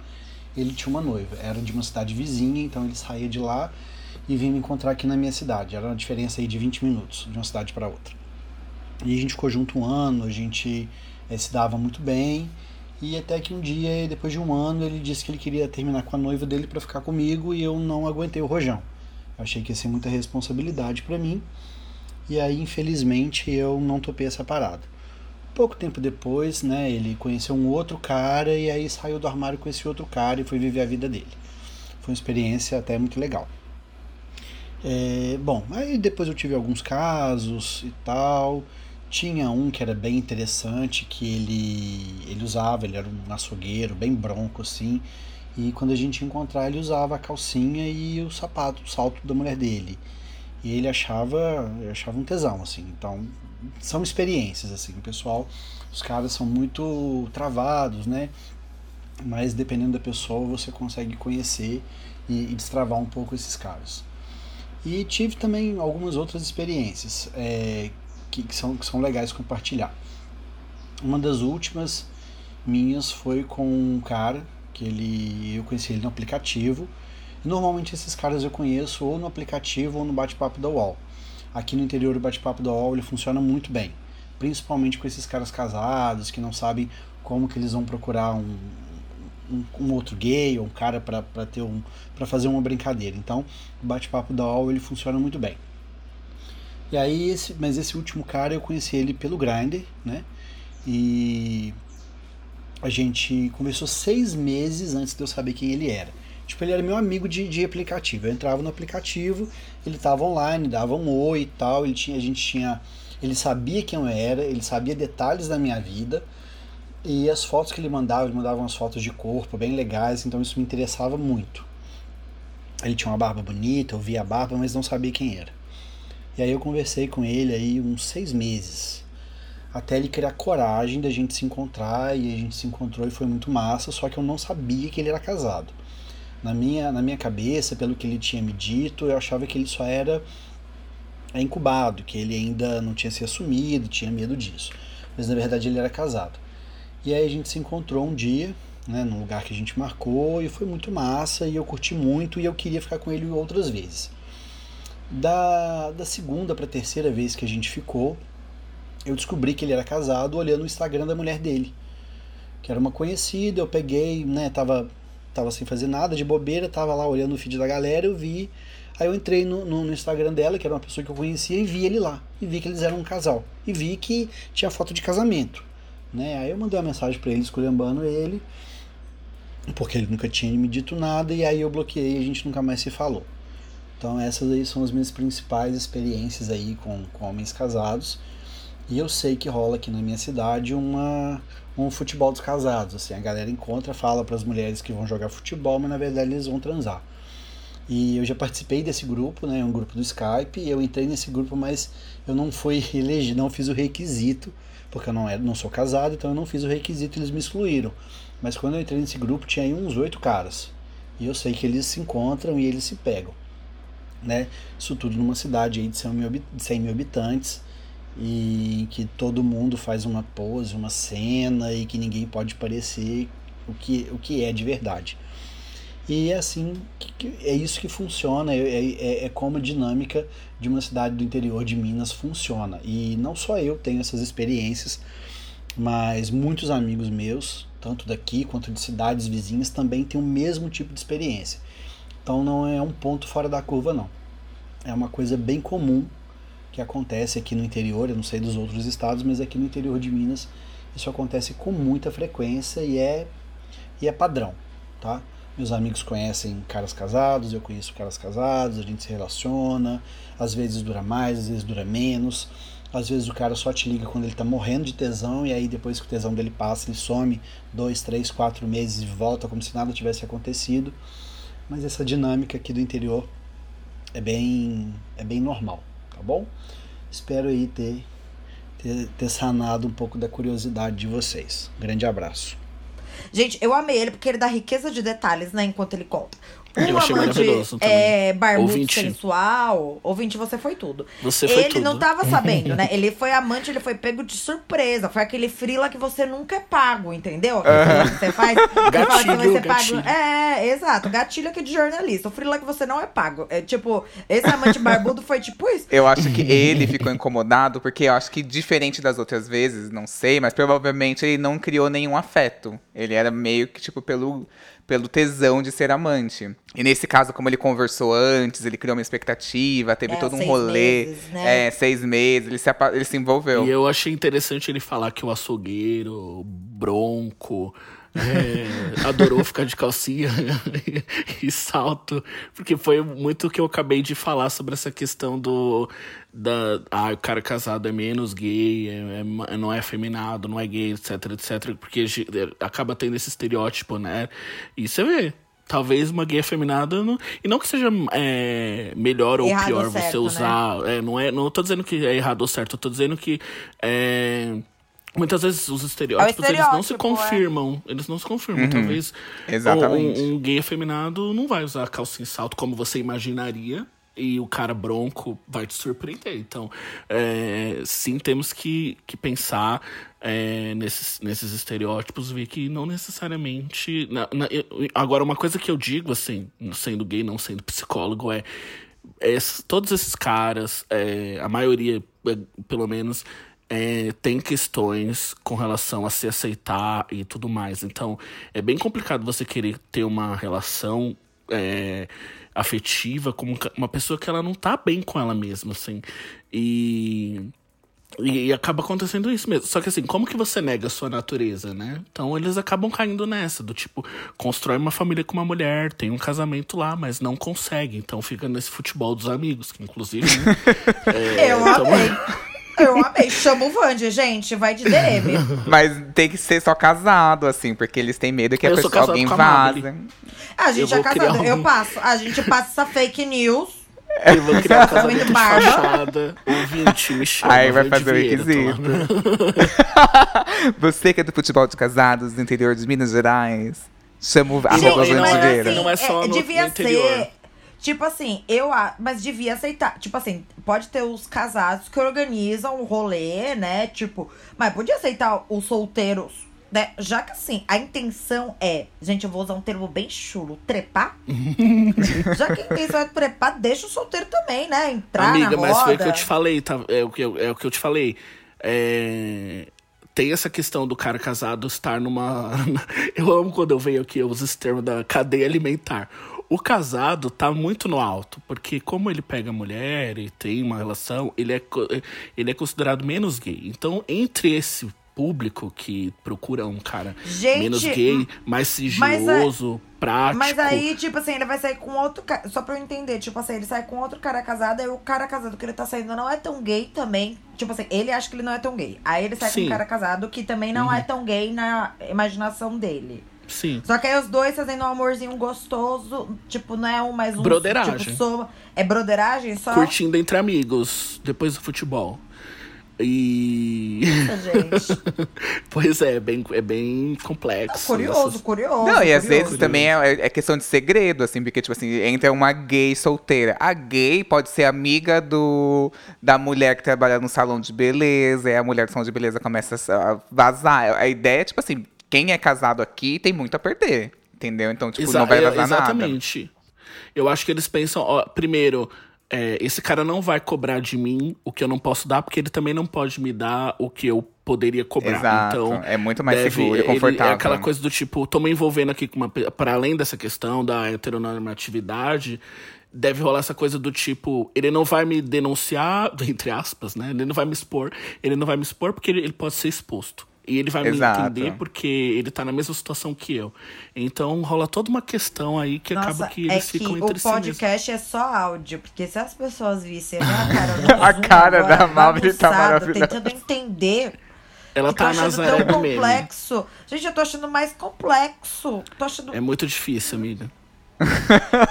Ele tinha uma noiva, era de uma cidade vizinha, então ele saía de lá e vinha me encontrar aqui na minha cidade. Era uma diferença aí de 20 minutos de uma cidade para outra. E a gente ficou junto um ano, a gente eh, se dava muito bem. E até que um dia, depois de um ano, ele disse que ele queria terminar com a noiva dele para ficar comigo e eu não aguentei o rojão. Eu achei que ia ser muita responsabilidade para mim. E aí, infelizmente, eu não topei essa parada. Pouco tempo depois, né, ele conheceu um outro cara e aí saiu do armário com esse outro cara e foi viver a vida dele. Foi uma experiência até muito legal. É, bom, aí depois eu tive alguns casos e tal. Tinha um que era bem interessante, que ele, ele usava, ele era um açougueiro, bem bronco assim. E quando a gente encontrar, ele usava a calcinha e o sapato, o salto da mulher dele. E ele achava, achava um tesão, assim. Então, são experiências, assim. O pessoal, os caras são muito travados, né? Mas dependendo da pessoa, você consegue conhecer e, e destravar um pouco esses caras. E tive também algumas outras experiências é, que, que, são, que são legais compartilhar. Uma das últimas minhas foi com um cara que ele eu conheci ele no aplicativo. Normalmente esses caras eu conheço ou no aplicativo ou no bate-papo da UOL. Aqui no interior o bate-papo da UOL ele funciona muito bem, principalmente com esses caras casados que não sabem como que eles vão procurar um, um, um outro gay ou um cara para ter um para fazer uma brincadeira. Então, o bate-papo da UOL ele funciona muito bem. E aí esse, mas esse último cara eu conheci ele pelo Grindr, né? E a gente conversou seis meses antes de eu saber quem ele era. Tipo, ele era meu amigo de, de aplicativo. Eu entrava no aplicativo, ele estava online, dava um oi e tal. Ele tinha, a gente tinha, ele sabia quem eu era, ele sabia detalhes da minha vida. E as fotos que ele mandava, ele mandava umas fotos de corpo bem legais, então isso me interessava muito. Ele tinha uma barba bonita, eu via a barba, mas não sabia quem era. E aí eu conversei com ele aí uns seis meses. Até ele criar coragem da gente se encontrar, e a gente se encontrou e foi muito massa, só que eu não sabia que ele era casado. Na minha, na minha cabeça, pelo que ele tinha me dito, eu achava que ele só era incubado, que ele ainda não tinha se assumido, tinha medo disso. Mas na verdade ele era casado. E aí a gente se encontrou um dia, né, num lugar que a gente marcou, e foi muito massa, e eu curti muito, e eu queria ficar com ele outras vezes. Da, da segunda pra terceira vez que a gente ficou, eu descobri que ele era casado olhando o Instagram da mulher dele. Que era uma conhecida, eu peguei, né, tava, tava sem fazer nada, de bobeira, tava lá olhando o feed da galera, eu vi. Aí eu entrei no, no, no Instagram dela, que era uma pessoa que eu conhecia, e vi ele lá. E vi que eles eram um casal. E vi que tinha foto de casamento. Né? Aí eu mandei uma mensagem pra ele, esculhambando ele, porque ele nunca tinha me dito nada, e aí eu bloqueei e a gente nunca mais se falou. Então essas aí são as minhas principais experiências aí com, com homens casados. E eu sei que rola aqui na minha cidade uma, um futebol dos casados. Assim, a galera encontra, fala para as mulheres que vão jogar futebol, mas na verdade eles vão transar. E eu já participei desse grupo, né, um grupo do Skype. Eu entrei nesse grupo, mas eu não fui elegido, não fiz o requisito, porque eu não, era, não sou casado, então eu não fiz o requisito, eles me excluíram. Mas quando eu entrei nesse grupo tinha aí uns oito caras. E eu sei que eles se encontram e eles se pegam. Né? Isso tudo numa cidade aí de 100 mil, de 100 mil habitantes e que todo mundo faz uma pose, uma cena e que ninguém pode parecer o que, o que é de verdade. E é assim, é isso que funciona, é, é, é, como a dinâmica de uma cidade do interior de Minas funciona. E não só eu tenho essas experiências, mas muitos amigos meus, tanto daqui quanto de cidades vizinhas, também têm o mesmo tipo de experiência. Então não é um ponto fora da curva, não. É uma coisa bem comum que acontece aqui no interior, eu não sei dos outros estados, mas aqui no interior de Minas isso acontece com muita frequência e é, e é padrão, tá? Meus amigos conhecem caras casados, eu conheço caras casados, a gente se relaciona, às vezes dura mais, às vezes dura menos. Às vezes o cara só te liga quando ele tá morrendo de tesão e aí depois que o tesão dele passa, ele some dois, três, quatro meses e volta como se nada tivesse acontecido. Mas essa dinâmica aqui do interior é bem, é bem normal, tá bom? Espero aí ter, ter, ter sanado um pouco da curiosidade de vocês. grande abraço. Gente, eu amei ele porque ele dá riqueza de detalhes, né, enquanto ele conta. Eu Um achei amante é, barbudo Ouvinte. sensual. Ouvinte, você foi tudo. Você foi ele tudo. não tava sabendo, né? Ele foi amante, ele foi pego de surpresa. Foi aquele frila que você nunca é pago, entendeu? Que você faz. que você vai ser Gatilho, pago. É, exato. Gatilho aqui de jornalista. O frila que você não é pago. É tipo, esse amante barbudo foi tipo isso. Eu acho que ele ficou incomodado, porque eu acho que, diferente das outras vezes, não sei, mas provavelmente ele não criou nenhum afeto. Ele era meio que, tipo, pelo, pelo tesão de ser amante. E nesse caso, como ele conversou antes, ele criou uma expectativa, teve É, todo um seis rolê. meses, né? É, seis meses, ele se, ele se envolveu. E eu achei interessante ele falar que o açougueiro, bronco, é, adorou ficar de calcinha e salto, porque foi muito o que eu acabei de falar sobre essa questão do da ah, o cara casado é menos gay, é, é não é afeminado, não é gay, etc, etc, porque ge- acaba tendo esse estereótipo, né? E você vê. Talvez uma gay afeminada. Não, e não que seja é, melhor ou Errado pior ou você certo, né? usar. É, não, é, não tô dizendo que é errado ou certo, eu tô dizendo que. é, Muitas vezes os estereótipos, eles não se é. confirmam. Eles não se confirmam. Talvez Exatamente. Um, um gay afeminado não vai usar calcinha e salto como você imaginaria. E o cara bronco vai te surpreender. Então, é, sim, temos que, que pensar é, nesses, nesses estereótipos, ver que não necessariamente. na- na- eu- agora, uma coisa que eu digo, assim, sendo gay, não sendo psicólogo, é es- todos esses caras, é, a maioria, é, pelo menos, é, tem questões com relação a se aceitar e tudo mais. Então, é bem complicado você querer ter uma relação é, afetiva com um uma pessoa que ela não tá bem com ela mesma, assim. E. E, e acaba acontecendo isso mesmo. Só que assim, como que você nega a sua natureza, né? Então eles acabam caindo nessa, do tipo, constrói uma família com uma mulher, tem um casamento lá, mas não consegue. Então fica nesse futebol dos amigos, que inclusive. né, é, Eu tamo- amei. Eu amei. Chama o Vandy, gente. Vai de DM. Mas tem que ser só casado, assim, porque eles têm medo que a Eu sou pessoa, alguém a Mabel. vaze. A gente Eu é casado. um- Eu passo. A gente passa essa fake news. Eu vou criar um casamento de fachada. Ouvinte, me chama. Aí vai fazer o requisito. Você que é do futebol de casados do interior de Minas Gerais, chama o Gente, arroba e não é- não é só no- devia no interior. ser. Tipo assim, eu mas devia aceitar. Tipo assim, pode ter os casados que organizam o rolê, né? Tipo, mas podia aceitar os solteiros né, já que assim, a intenção é, gente, eu vou usar um termo bem chulo, trepar. já que a intenção é trepar, deixa o solteiro também, né? Entrar Amiga, na roda. mas foi o que eu te falei, tá? É o que eu, é o que eu te falei. É, Tem essa questão do cara casado estar numa. Eu amo quando eu venho aqui, eu uso esse termo da cadeia alimentar. O casado tá muito no alto, porque como ele pega a mulher e tem uma relação, ele é, ele é considerado menos gay. Então, entre esse público que procura um cara Gente, menos gay, mais sigiloso, prático. Mas aí, tipo assim, ele vai sair com outro cara. Só pra eu entender, tipo assim, ele sai com outro cara casado, aí o cara casado que ele tá saindo não é tão gay também. Tipo assim, ele acha que ele não é tão gay. Aí ele sai com Sim. um cara casado que também não é tão gay na imaginação dele. Sim. Só que aí os dois fazendo um amorzinho gostoso, tipo, não é um mais um. Broderagem. Tipo, soma- É broderagem só? Curtindo entre amigos, depois do futebol. E. Nossa, gente. pois é, é bem, é bem complexo. curioso, essas- curioso. Não, e às curioso. vezes também é, é questão de segredo, assim, porque, tipo assim, entra uma gay solteira. A gay pode ser amiga do, da mulher que trabalha no salão de beleza, e a mulher do salão de beleza começa a vazar. A ideia é, tipo assim, quem é casado aqui tem muito a perder, entendeu? Então, tipo, Exa- não vai vazar nada. Exatamente. Eu acho que eles pensam, ó, primeiro, é, esse cara não vai cobrar de mim o que eu não posso dar, porque ele também não pode me dar o que eu poderia cobrar. Exato, Então, é muito mais deve- seguro e confortável. É aquela coisa do tipo, tô me envolvendo aqui com uma. Para além dessa questão da heteronormatividade, deve rolar essa coisa do tipo, ele não vai me denunciar, entre aspas, né? Ele não vai me expor. Ele não vai me expor porque ele, ele pode ser exposto. E ele vai Exato. me entender porque ele tá na mesma situação que eu. Então rola toda uma questão aí que acaba Nossa, que é eles que ficam o entre si mesmo. podcast é só áudio, porque se as pessoas vissem a cara da Mabri tá maravilhosa. Tentando entender. Ela tá achando Nazaré tão complexo. Gente, eu tô achando mais complexo. Tô achando É muito difícil, amiga.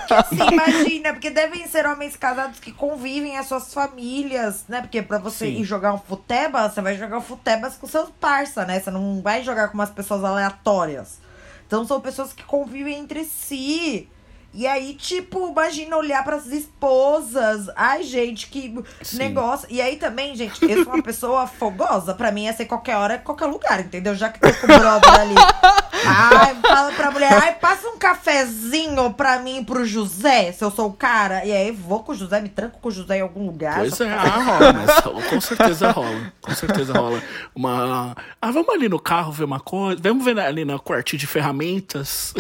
Que assim, imagina, porque devem ser homens casados que convivem as suas famílias, né? Porque pra você Sim. ir jogar um futeba, você vai jogar um futebas com seus parça, né? Você não vai jogar com umas pessoas aleatórias. Então são pessoas que convivem entre si. E aí, tipo, imagina olhar pras esposas. Ai, gente, que Sim. negócio. E aí também, gente, eu sou uma pessoa fogosa. Pra mim é ser qualquer hora, qualquer lugar, entendeu? Já que tô com o brother ali. Ai, fala pra mulher, ai, passa um cafezinho pra mim e pro José, se eu sou o cara. E aí vou com o José, me tranco com o José em algum lugar. Pois é, ah, rola, mas com certeza rola. Com certeza rola. Uma. Ah, vamos ali no carro ver uma coisa. Vamos ver ali no quartinho de ferramentas.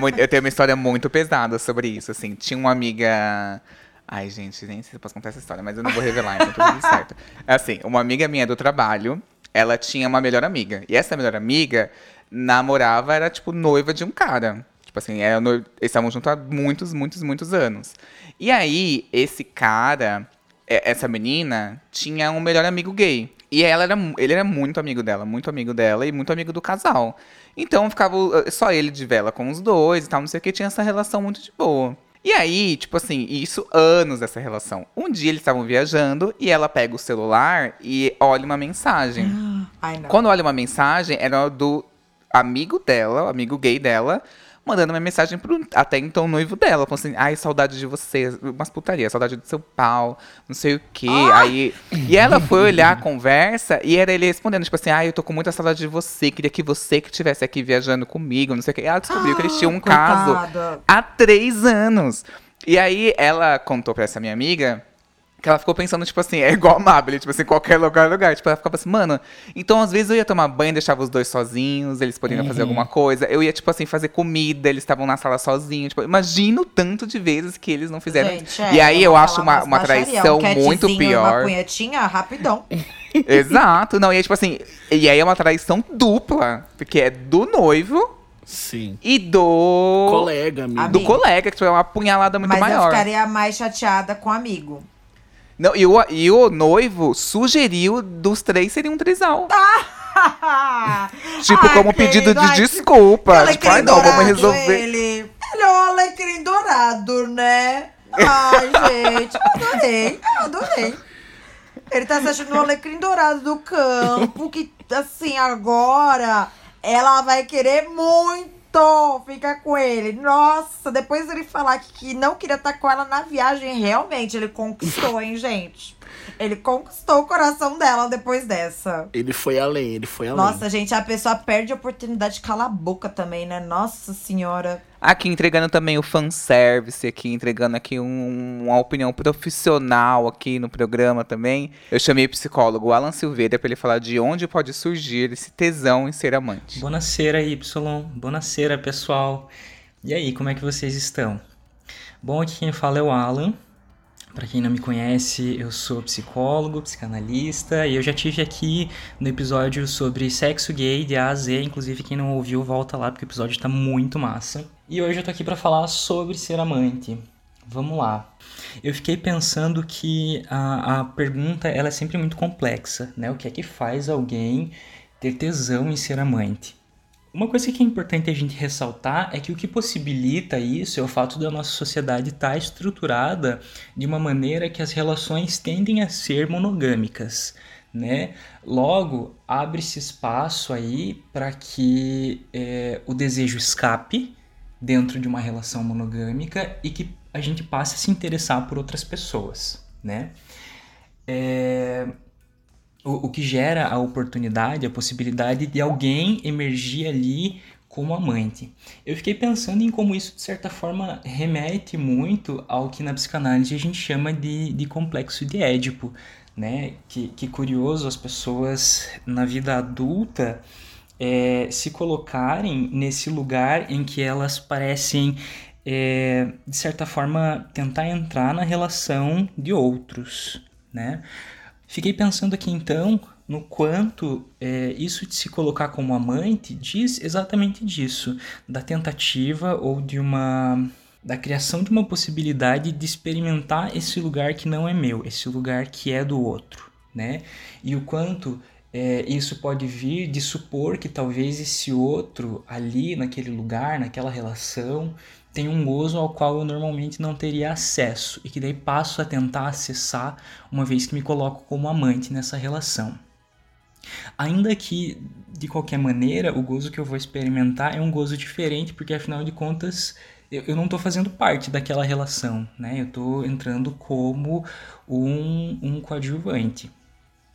Muito- eu tenho uma história muito pesada sobre isso, assim. Tinha uma amiga. Ai, gente, nem sei se eu posso contar essa história, mas eu não vou revelar, então tá tudo certo. Assim, uma amiga minha do trabalho, ela tinha uma melhor amiga. E essa melhor amiga namorava, era tipo noiva de um cara. Tipo assim, era noiva, eles estavam juntos há muitos, muitos, muitos anos. E aí, esse cara, essa menina, tinha um melhor amigo gay. E ela era, ele era muito amigo dela, muito amigo dela e muito amigo do casal. Então ficava uh, só ele de vela com os dois e tal, não sei o que, tinha essa relação muito de boa. E aí, tipo assim, isso anos dessa relação. Um dia eles estavam viajando e ela pega o celular e olha uma mensagem. Quando olha uma mensagem, era do amigo dela, o amigo gay dela, mandando uma mensagem pro até então noivo dela, falando assim, ai, saudade de você, umas putaria, saudade do seu pau, não sei o quê. Aí, e ela foi olhar a conversa e era ele respondendo, tipo assim, ai, eu tô com muita saudade de você, queria que você que estivesse aqui viajando comigo, não sei o quê. E ela descobriu que eles tinham um caso Coitada. há três anos. E aí ela contou pra essa minha amiga que ela ficou pensando, tipo assim, é igual a Mabel, tipo assim, qualquer lugar, lugar. Tipo, ela ficava assim, mano, então às vezes eu ia tomar banho, deixava os dois sozinhos, eles poderiam fazer Uhum. alguma coisa. Eu ia, tipo assim, fazer comida, eles estavam na sala sozinhos. Tipo, imagina o tanto de vezes que eles não fizeram. Gente, é, e aí eu acho uma, uma traição um muito e Uma pior. punhetinha, rapidão. Exato, não, e aí, tipo assim, e aí é uma traição dupla, porque é do noivo Sim. e do. Colega, amigo. Do Amigo. colega, que tipo, é uma punhalada muito Mas eu maior. ficaria mais chateada com o amigo. Não, e, o, e o noivo sugeriu dos três seria um trisal. Tipo, Ai, como pedido querido, de ai, desculpa. que Tipo, ai, não, vamos resolver. Ele. ele é um alecrim dourado, né? Ai, gente, adorei, adorei. Ele tá se achando um alecrim dourado do campo, que, assim, agora ela vai querer muito ficar com ele. Nossa, depois ele falar que, que não queria estar com ela na viagem, realmente ele conquistou, hein, gente? Ele conquistou o coração dela depois dessa. Ele foi além, ele foi além. Nossa, gente, a pessoa perde a oportunidade de calar a boca também, né? Nossa senhora. Aqui entregando também o fanservice, aqui entregando aqui um- uma opinião profissional aqui no programa também. Eu chamei o psicólogo Alan Silveira para ele falar de onde pode surgir esse tesão em ser amante. Bonacera, Y. Bonacera, pessoal. E aí, como é que vocês estão? Bom, aqui quem fala é o Alan. Para quem não me conhece, eu sou psicólogo, psicanalista e eu já tive aqui no episódio sobre sexo gay de A a Z, inclusive quem não ouviu volta lá porque o episódio tá muito massa. E hoje eu tô aqui para falar sobre ser amante. Vamos lá. Eu fiquei pensando que a, a pergunta ela é sempre muito complexa, né? O que é que faz alguém ter tesão em ser amante? Uma coisa que é importante a gente ressaltar é que o que possibilita isso é o fato da nossa sociedade estar estruturada de uma maneira que as relações tendem a ser monogâmicas, né? Logo, abre-se espaço aí para que é, o desejo escape dentro de uma relação monogâmica e que a gente passe a se interessar por outras pessoas, né? É, o, o que gera a oportunidade, a possibilidade de alguém emergir ali como amante. Eu fiquei pensando em como isso, de certa forma, remete muito ao que na psicanálise a gente chama de, de complexo de Édipo, né? Que, que curioso as pessoas na vida adulta é, se colocarem nesse lugar em que elas parecem, é, de certa forma, tentar entrar na relação de outros, né? Fiquei pensando aqui então no quanto é, isso de se colocar como amante diz exatamente disso, da tentativa ou de uma da criação de uma possibilidade de experimentar esse lugar que não é meu, esse lugar que é do outro, né? E o quanto é, isso pode vir de supor que talvez esse outro ali naquele lugar, naquela relação, tem um gozo ao qual eu normalmente não teria acesso e que daí passo a tentar acessar uma vez que me coloco como amante nessa relação. Ainda que, de qualquer maneira, o gozo que eu vou experimentar é um gozo diferente, porque afinal de contas eu, eu não estou fazendo parte daquela relação, né? Eu estou entrando como um, um coadjuvante.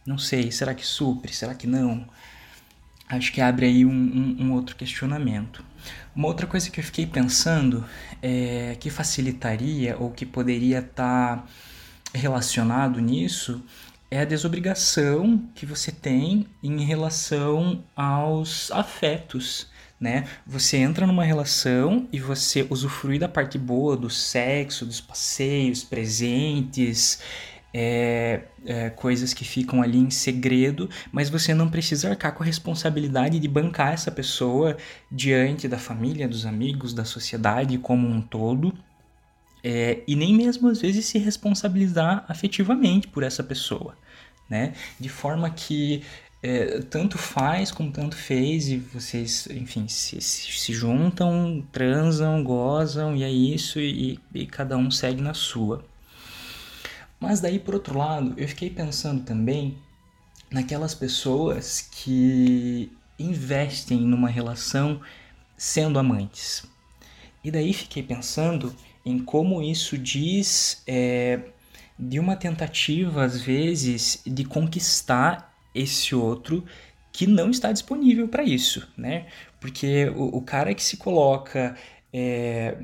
Não sei, será que supre? Será que não? Acho que abre aí um, um, um outro questionamento. Uma outra coisa que eu fiquei pensando é que facilitaria ou que poderia estar relacionado nisso é a desobrigação que você tem em relação aos afetos, né? Você entra numa relação e você usufrui da parte boa do sexo, dos passeios, presentes, é, é, coisas que ficam ali em segredo, mas você não precisa arcar com a responsabilidade de bancar essa pessoa diante da família, dos amigos, da sociedade como um todo. É, e nem mesmo às vezes se responsabilizar afetivamente por essa pessoa, né? De forma que é, tanto faz como tanto fez e vocês, enfim, se, se, juntam, transam, gozam e é isso e, e cada um segue na sua. Mas daí, por outro lado, eu fiquei pensando também naquelas pessoas que investem numa relação sendo amantes. E daí fiquei pensando em como isso diz é, de uma tentativa, às vezes, de conquistar esse outro que não está disponível para isso, né? Porque o, o, cara que se coloca é,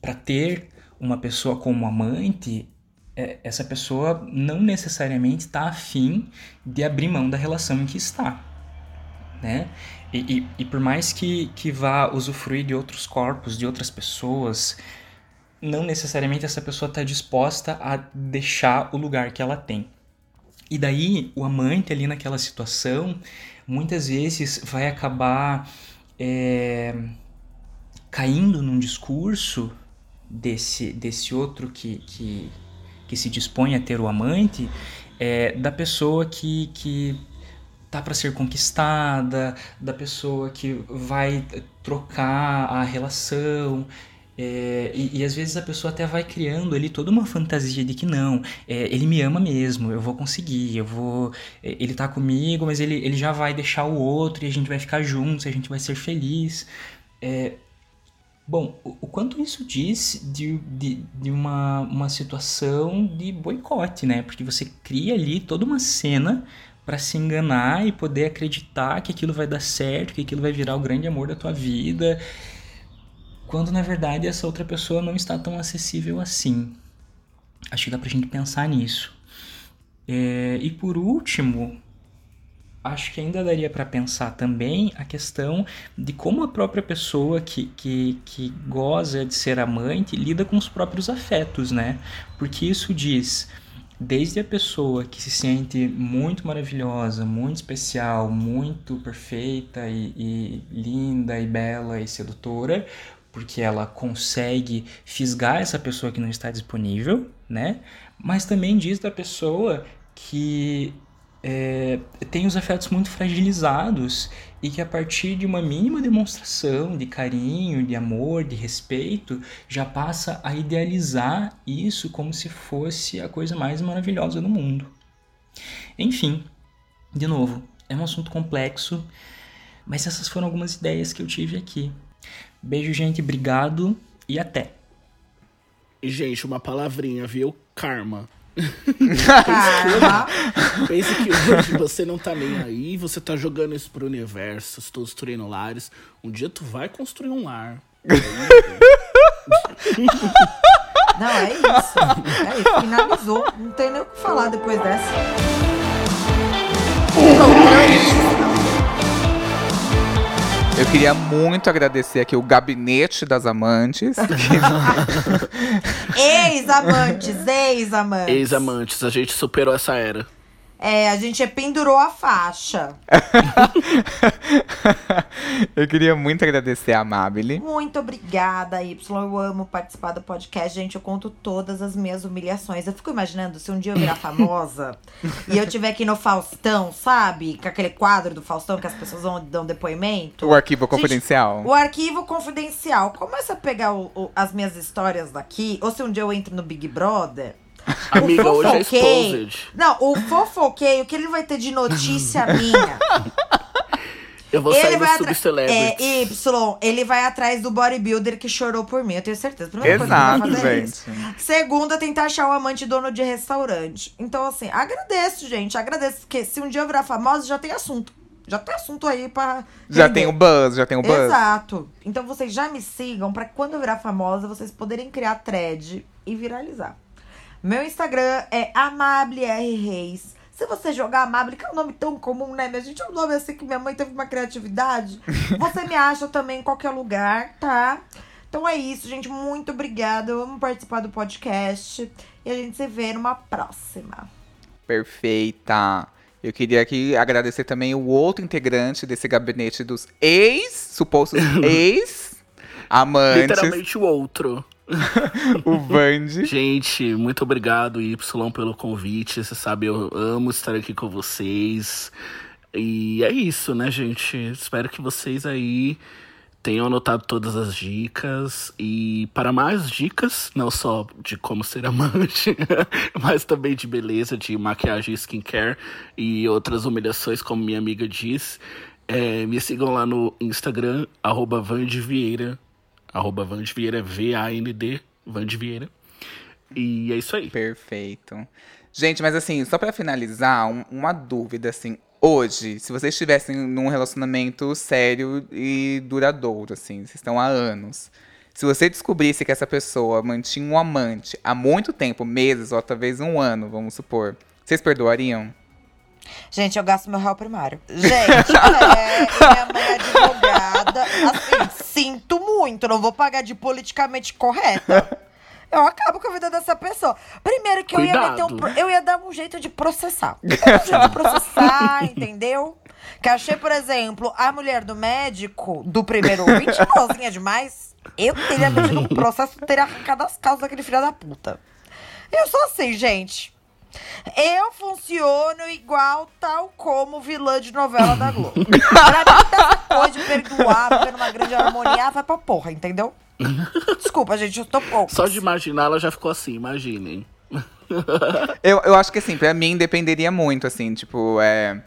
para ter uma pessoa como amante, essa pessoa não necessariamente está afim de abrir mão da relação em que está, né? E, e, e por mais que, que vá usufruir de outros corpos, de outras pessoas, não necessariamente essa pessoa está disposta a deixar o lugar que ela tem. E daí o amante ali naquela situação muitas vezes vai acabar é, caindo num discurso desse, desse outro que, que, que se dispõe a ter o amante, é, da pessoa que, que tá para ser conquistada, da pessoa que vai trocar a relação. É, e, e, às vezes a pessoa até vai criando ali toda uma fantasia de que não, é, ele me ama mesmo, eu vou conseguir, eu vou. é, Ele tá comigo, mas ele, ele já vai deixar o outro e a gente vai ficar juntos, a gente vai ser feliz. É, Bom, o, quanto isso diz de, de, de uma, uma situação de boicote, né? Porque você cria ali toda uma cena para se enganar e poder acreditar que aquilo vai dar certo, que aquilo vai virar o grande amor da tua vida, quando na verdade essa outra pessoa não está tão acessível assim. Acho que dá pra gente pensar nisso. É, e por último, acho que ainda daria para pensar também a questão de como a própria pessoa que, que, que goza de ser amante lida com os próprios afetos, né? Porque isso diz desde a pessoa que se sente muito maravilhosa, muito especial, muito perfeita e, e linda e bela e sedutora, porque ela consegue fisgar essa pessoa que não está disponível, né? Mas também diz da pessoa que é, tem os afetos muito fragilizados e que a partir de uma mínima demonstração de carinho, de amor, de respeito, já passa a idealizar isso como se fosse a coisa mais maravilhosa do mundo. Enfim, de novo, é um assunto complexo, mas essas foram algumas ideias que eu tive aqui. Beijo, gente, obrigado e até. Gente, uma palavrinha, viu? Karma. Pense que hoje você não tá nem aí, você tá jogando isso pro universo, estou construindo lares. Um dia tu vai construir um lar. Não, é isso. É isso. Finalizou. Não tem nem o que falar depois dessa. Eu queria muito agradecer aqui o Gabinete das Amantes. Ex-amantes, ex-amantes. Ex-amantes, a gente superou essa era. É, a gente pendurou a faixa. Eu queria muito agradecer a Amabile. Muito obrigada, Y. Eu amo participar do podcast. Gente, eu conto todas as minhas humilhações. Eu fico imaginando se um dia eu virar famosa e eu tiver aqui no Faustão, sabe? Com aquele quadro do Faustão que as pessoas vão dão depoimento. O arquivo confidencial. O arquivo confidencial. Começa a pegar o- o- as minhas histórias daqui. Ou se um dia eu entro no Big Brother. Amiga, o hoje é exposed. Não, o fofoqueio que ele vai ter de notícia minha. Eu vou sair ele do vai atra- Subcelebrity. É, Y, ele vai atrás do bodybuilder que chorou por mim, eu tenho certeza. Primeira coisa que ele Exato, vai fazer é gente. isso. Segunda, tentar achar um amante dono de restaurante. Então, assim, agradeço, gente. Agradeço, porque se um dia eu virar famosa, já tem assunto. Já tem assunto aí pra. Já render. tem o buzz, já tem o buzz. Exato. Então vocês já me sigam pra quando eu virar famosa, vocês poderem criar thread e viralizar. Meu Instagram é AmableRReis. Se você jogar Amable, que é um nome tão comum, né, minha gente? É um nome assim que minha mãe teve uma criatividade. Você me acha também em qualquer lugar, tá? Então é isso, gente. Muito obrigada. Eu amo participar do podcast. E a gente se vê numa próxima. Perfeita. Eu queria aqui agradecer também o outro integrante desse gabinete dos ex, supostos ex, amantes, Literalmente o outro. o Vande. Gente, muito obrigado, Y, pelo convite. Você sabe, eu amo estar aqui com vocês. E é isso, né, gente? Espero que vocês aí tenham anotado todas as dicas. E para mais dicas, não só de como ser amante, mas também de beleza, de maquiagem skincare e outras humilhações, como minha amiga diz. é, me sigam lá no Instagram, arroba Vandivieira. Arroba Vandivieira, V-A-N-D, Vandivieira. E é isso aí. Perfeito. Gente, mas assim, só pra finalizar, um- uma dúvida, assim. Hoje, se vocês estivessem num relacionamento sério e duradouro, assim, vocês estão há anos. Se você descobrisse que essa pessoa mantinha um amante há muito tempo, meses ou talvez um ano, vamos supor, vocês perdoariam? Gente, eu gasto meu réu primário. Gente, é, minha mãe é advogada. Assim, sinto muito, não vou pagar de politicamente correta. Eu acabo com a vida dessa pessoa. Primeiro que eu ia meter um, Cuidado. eu ia dar um jeito de processar. Eu ia dar um jeito de processar, entendeu? Que achei, por exemplo, a mulher do médico do primeiro igualzinha demais. Eu teria metido um processo, teria arrancado as calças daquele filho da puta. Eu sou assim, gente. Eu funciono igual tal como vilã de novela da Globo. pra mim, essa coisa de perdoar, viver numa grande harmonia, vai pra porra, entendeu? Desculpa, gente, eu tô pouco. Só de imaginar, ela já ficou assim, imaginem. Eu, eu acho que assim, pra mim dependeria muito, assim, tipo, é.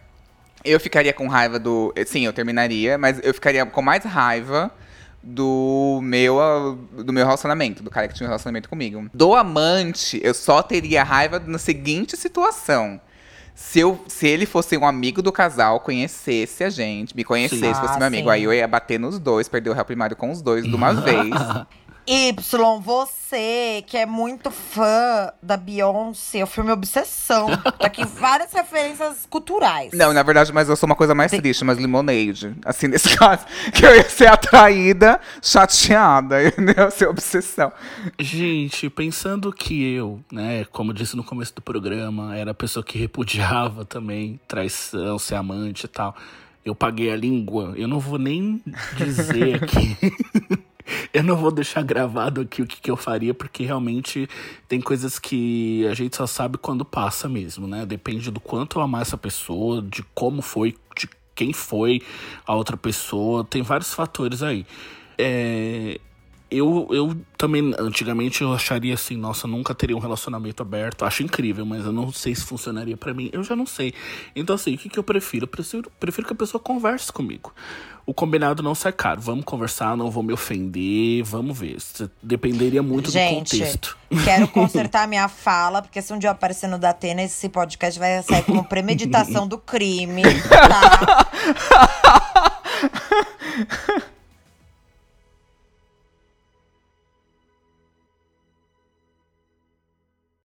Eu ficaria com raiva do. Sim, eu terminaria, mas eu ficaria com mais raiva do meu, ah, do meu relacionamento, do cara que tinha um relacionamento comigo. Do amante, eu só teria raiva na seguinte situação. Se, eu, se ele fosse um amigo do casal, conhecesse a gente, me conhecesse, fosse Ah, meu amigo, sim. aí eu ia bater nos dois, perder o réu primário com os dois de uma vez. Y, você que é muito fã da Beyoncé, o filme Obsessão. Tá aqui várias referências culturais. Não, na verdade, mas eu sou uma coisa mais triste, mas Lemonade. Assim, nesse caso, que eu ia ser atraída, chateada, eu ia ser obsessão. Gente, pensando que eu, né, como disse no começo do programa, era a pessoa que repudiava também traição, ser amante e tal. Eu paguei a língua. Eu não vou nem dizer aqui. Eu não vou deixar gravado aqui o que, que eu faria, porque realmente tem coisas que a gente só sabe quando passa mesmo, né? Depende do quanto eu amar essa pessoa, de como foi, de quem foi a outra pessoa. Tem vários fatores aí. É, eu, eu também, antigamente, eu acharia assim, nossa, nunca teria um relacionamento aberto. Acho incrível, mas eu não sei se funcionaria pra mim. Eu já não sei. Então, assim, o que, que eu prefiro? Eu prefiro, prefiro que a pessoa converse comigo. O combinado não sai caro. Vamos conversar, não vou me ofender, vamos ver. Isso Dependeria muito do Gente, contexto. quero consertar minha fala, porque se um dia eu aparecer no Datena, esse podcast vai sair como premeditação do crime, tá?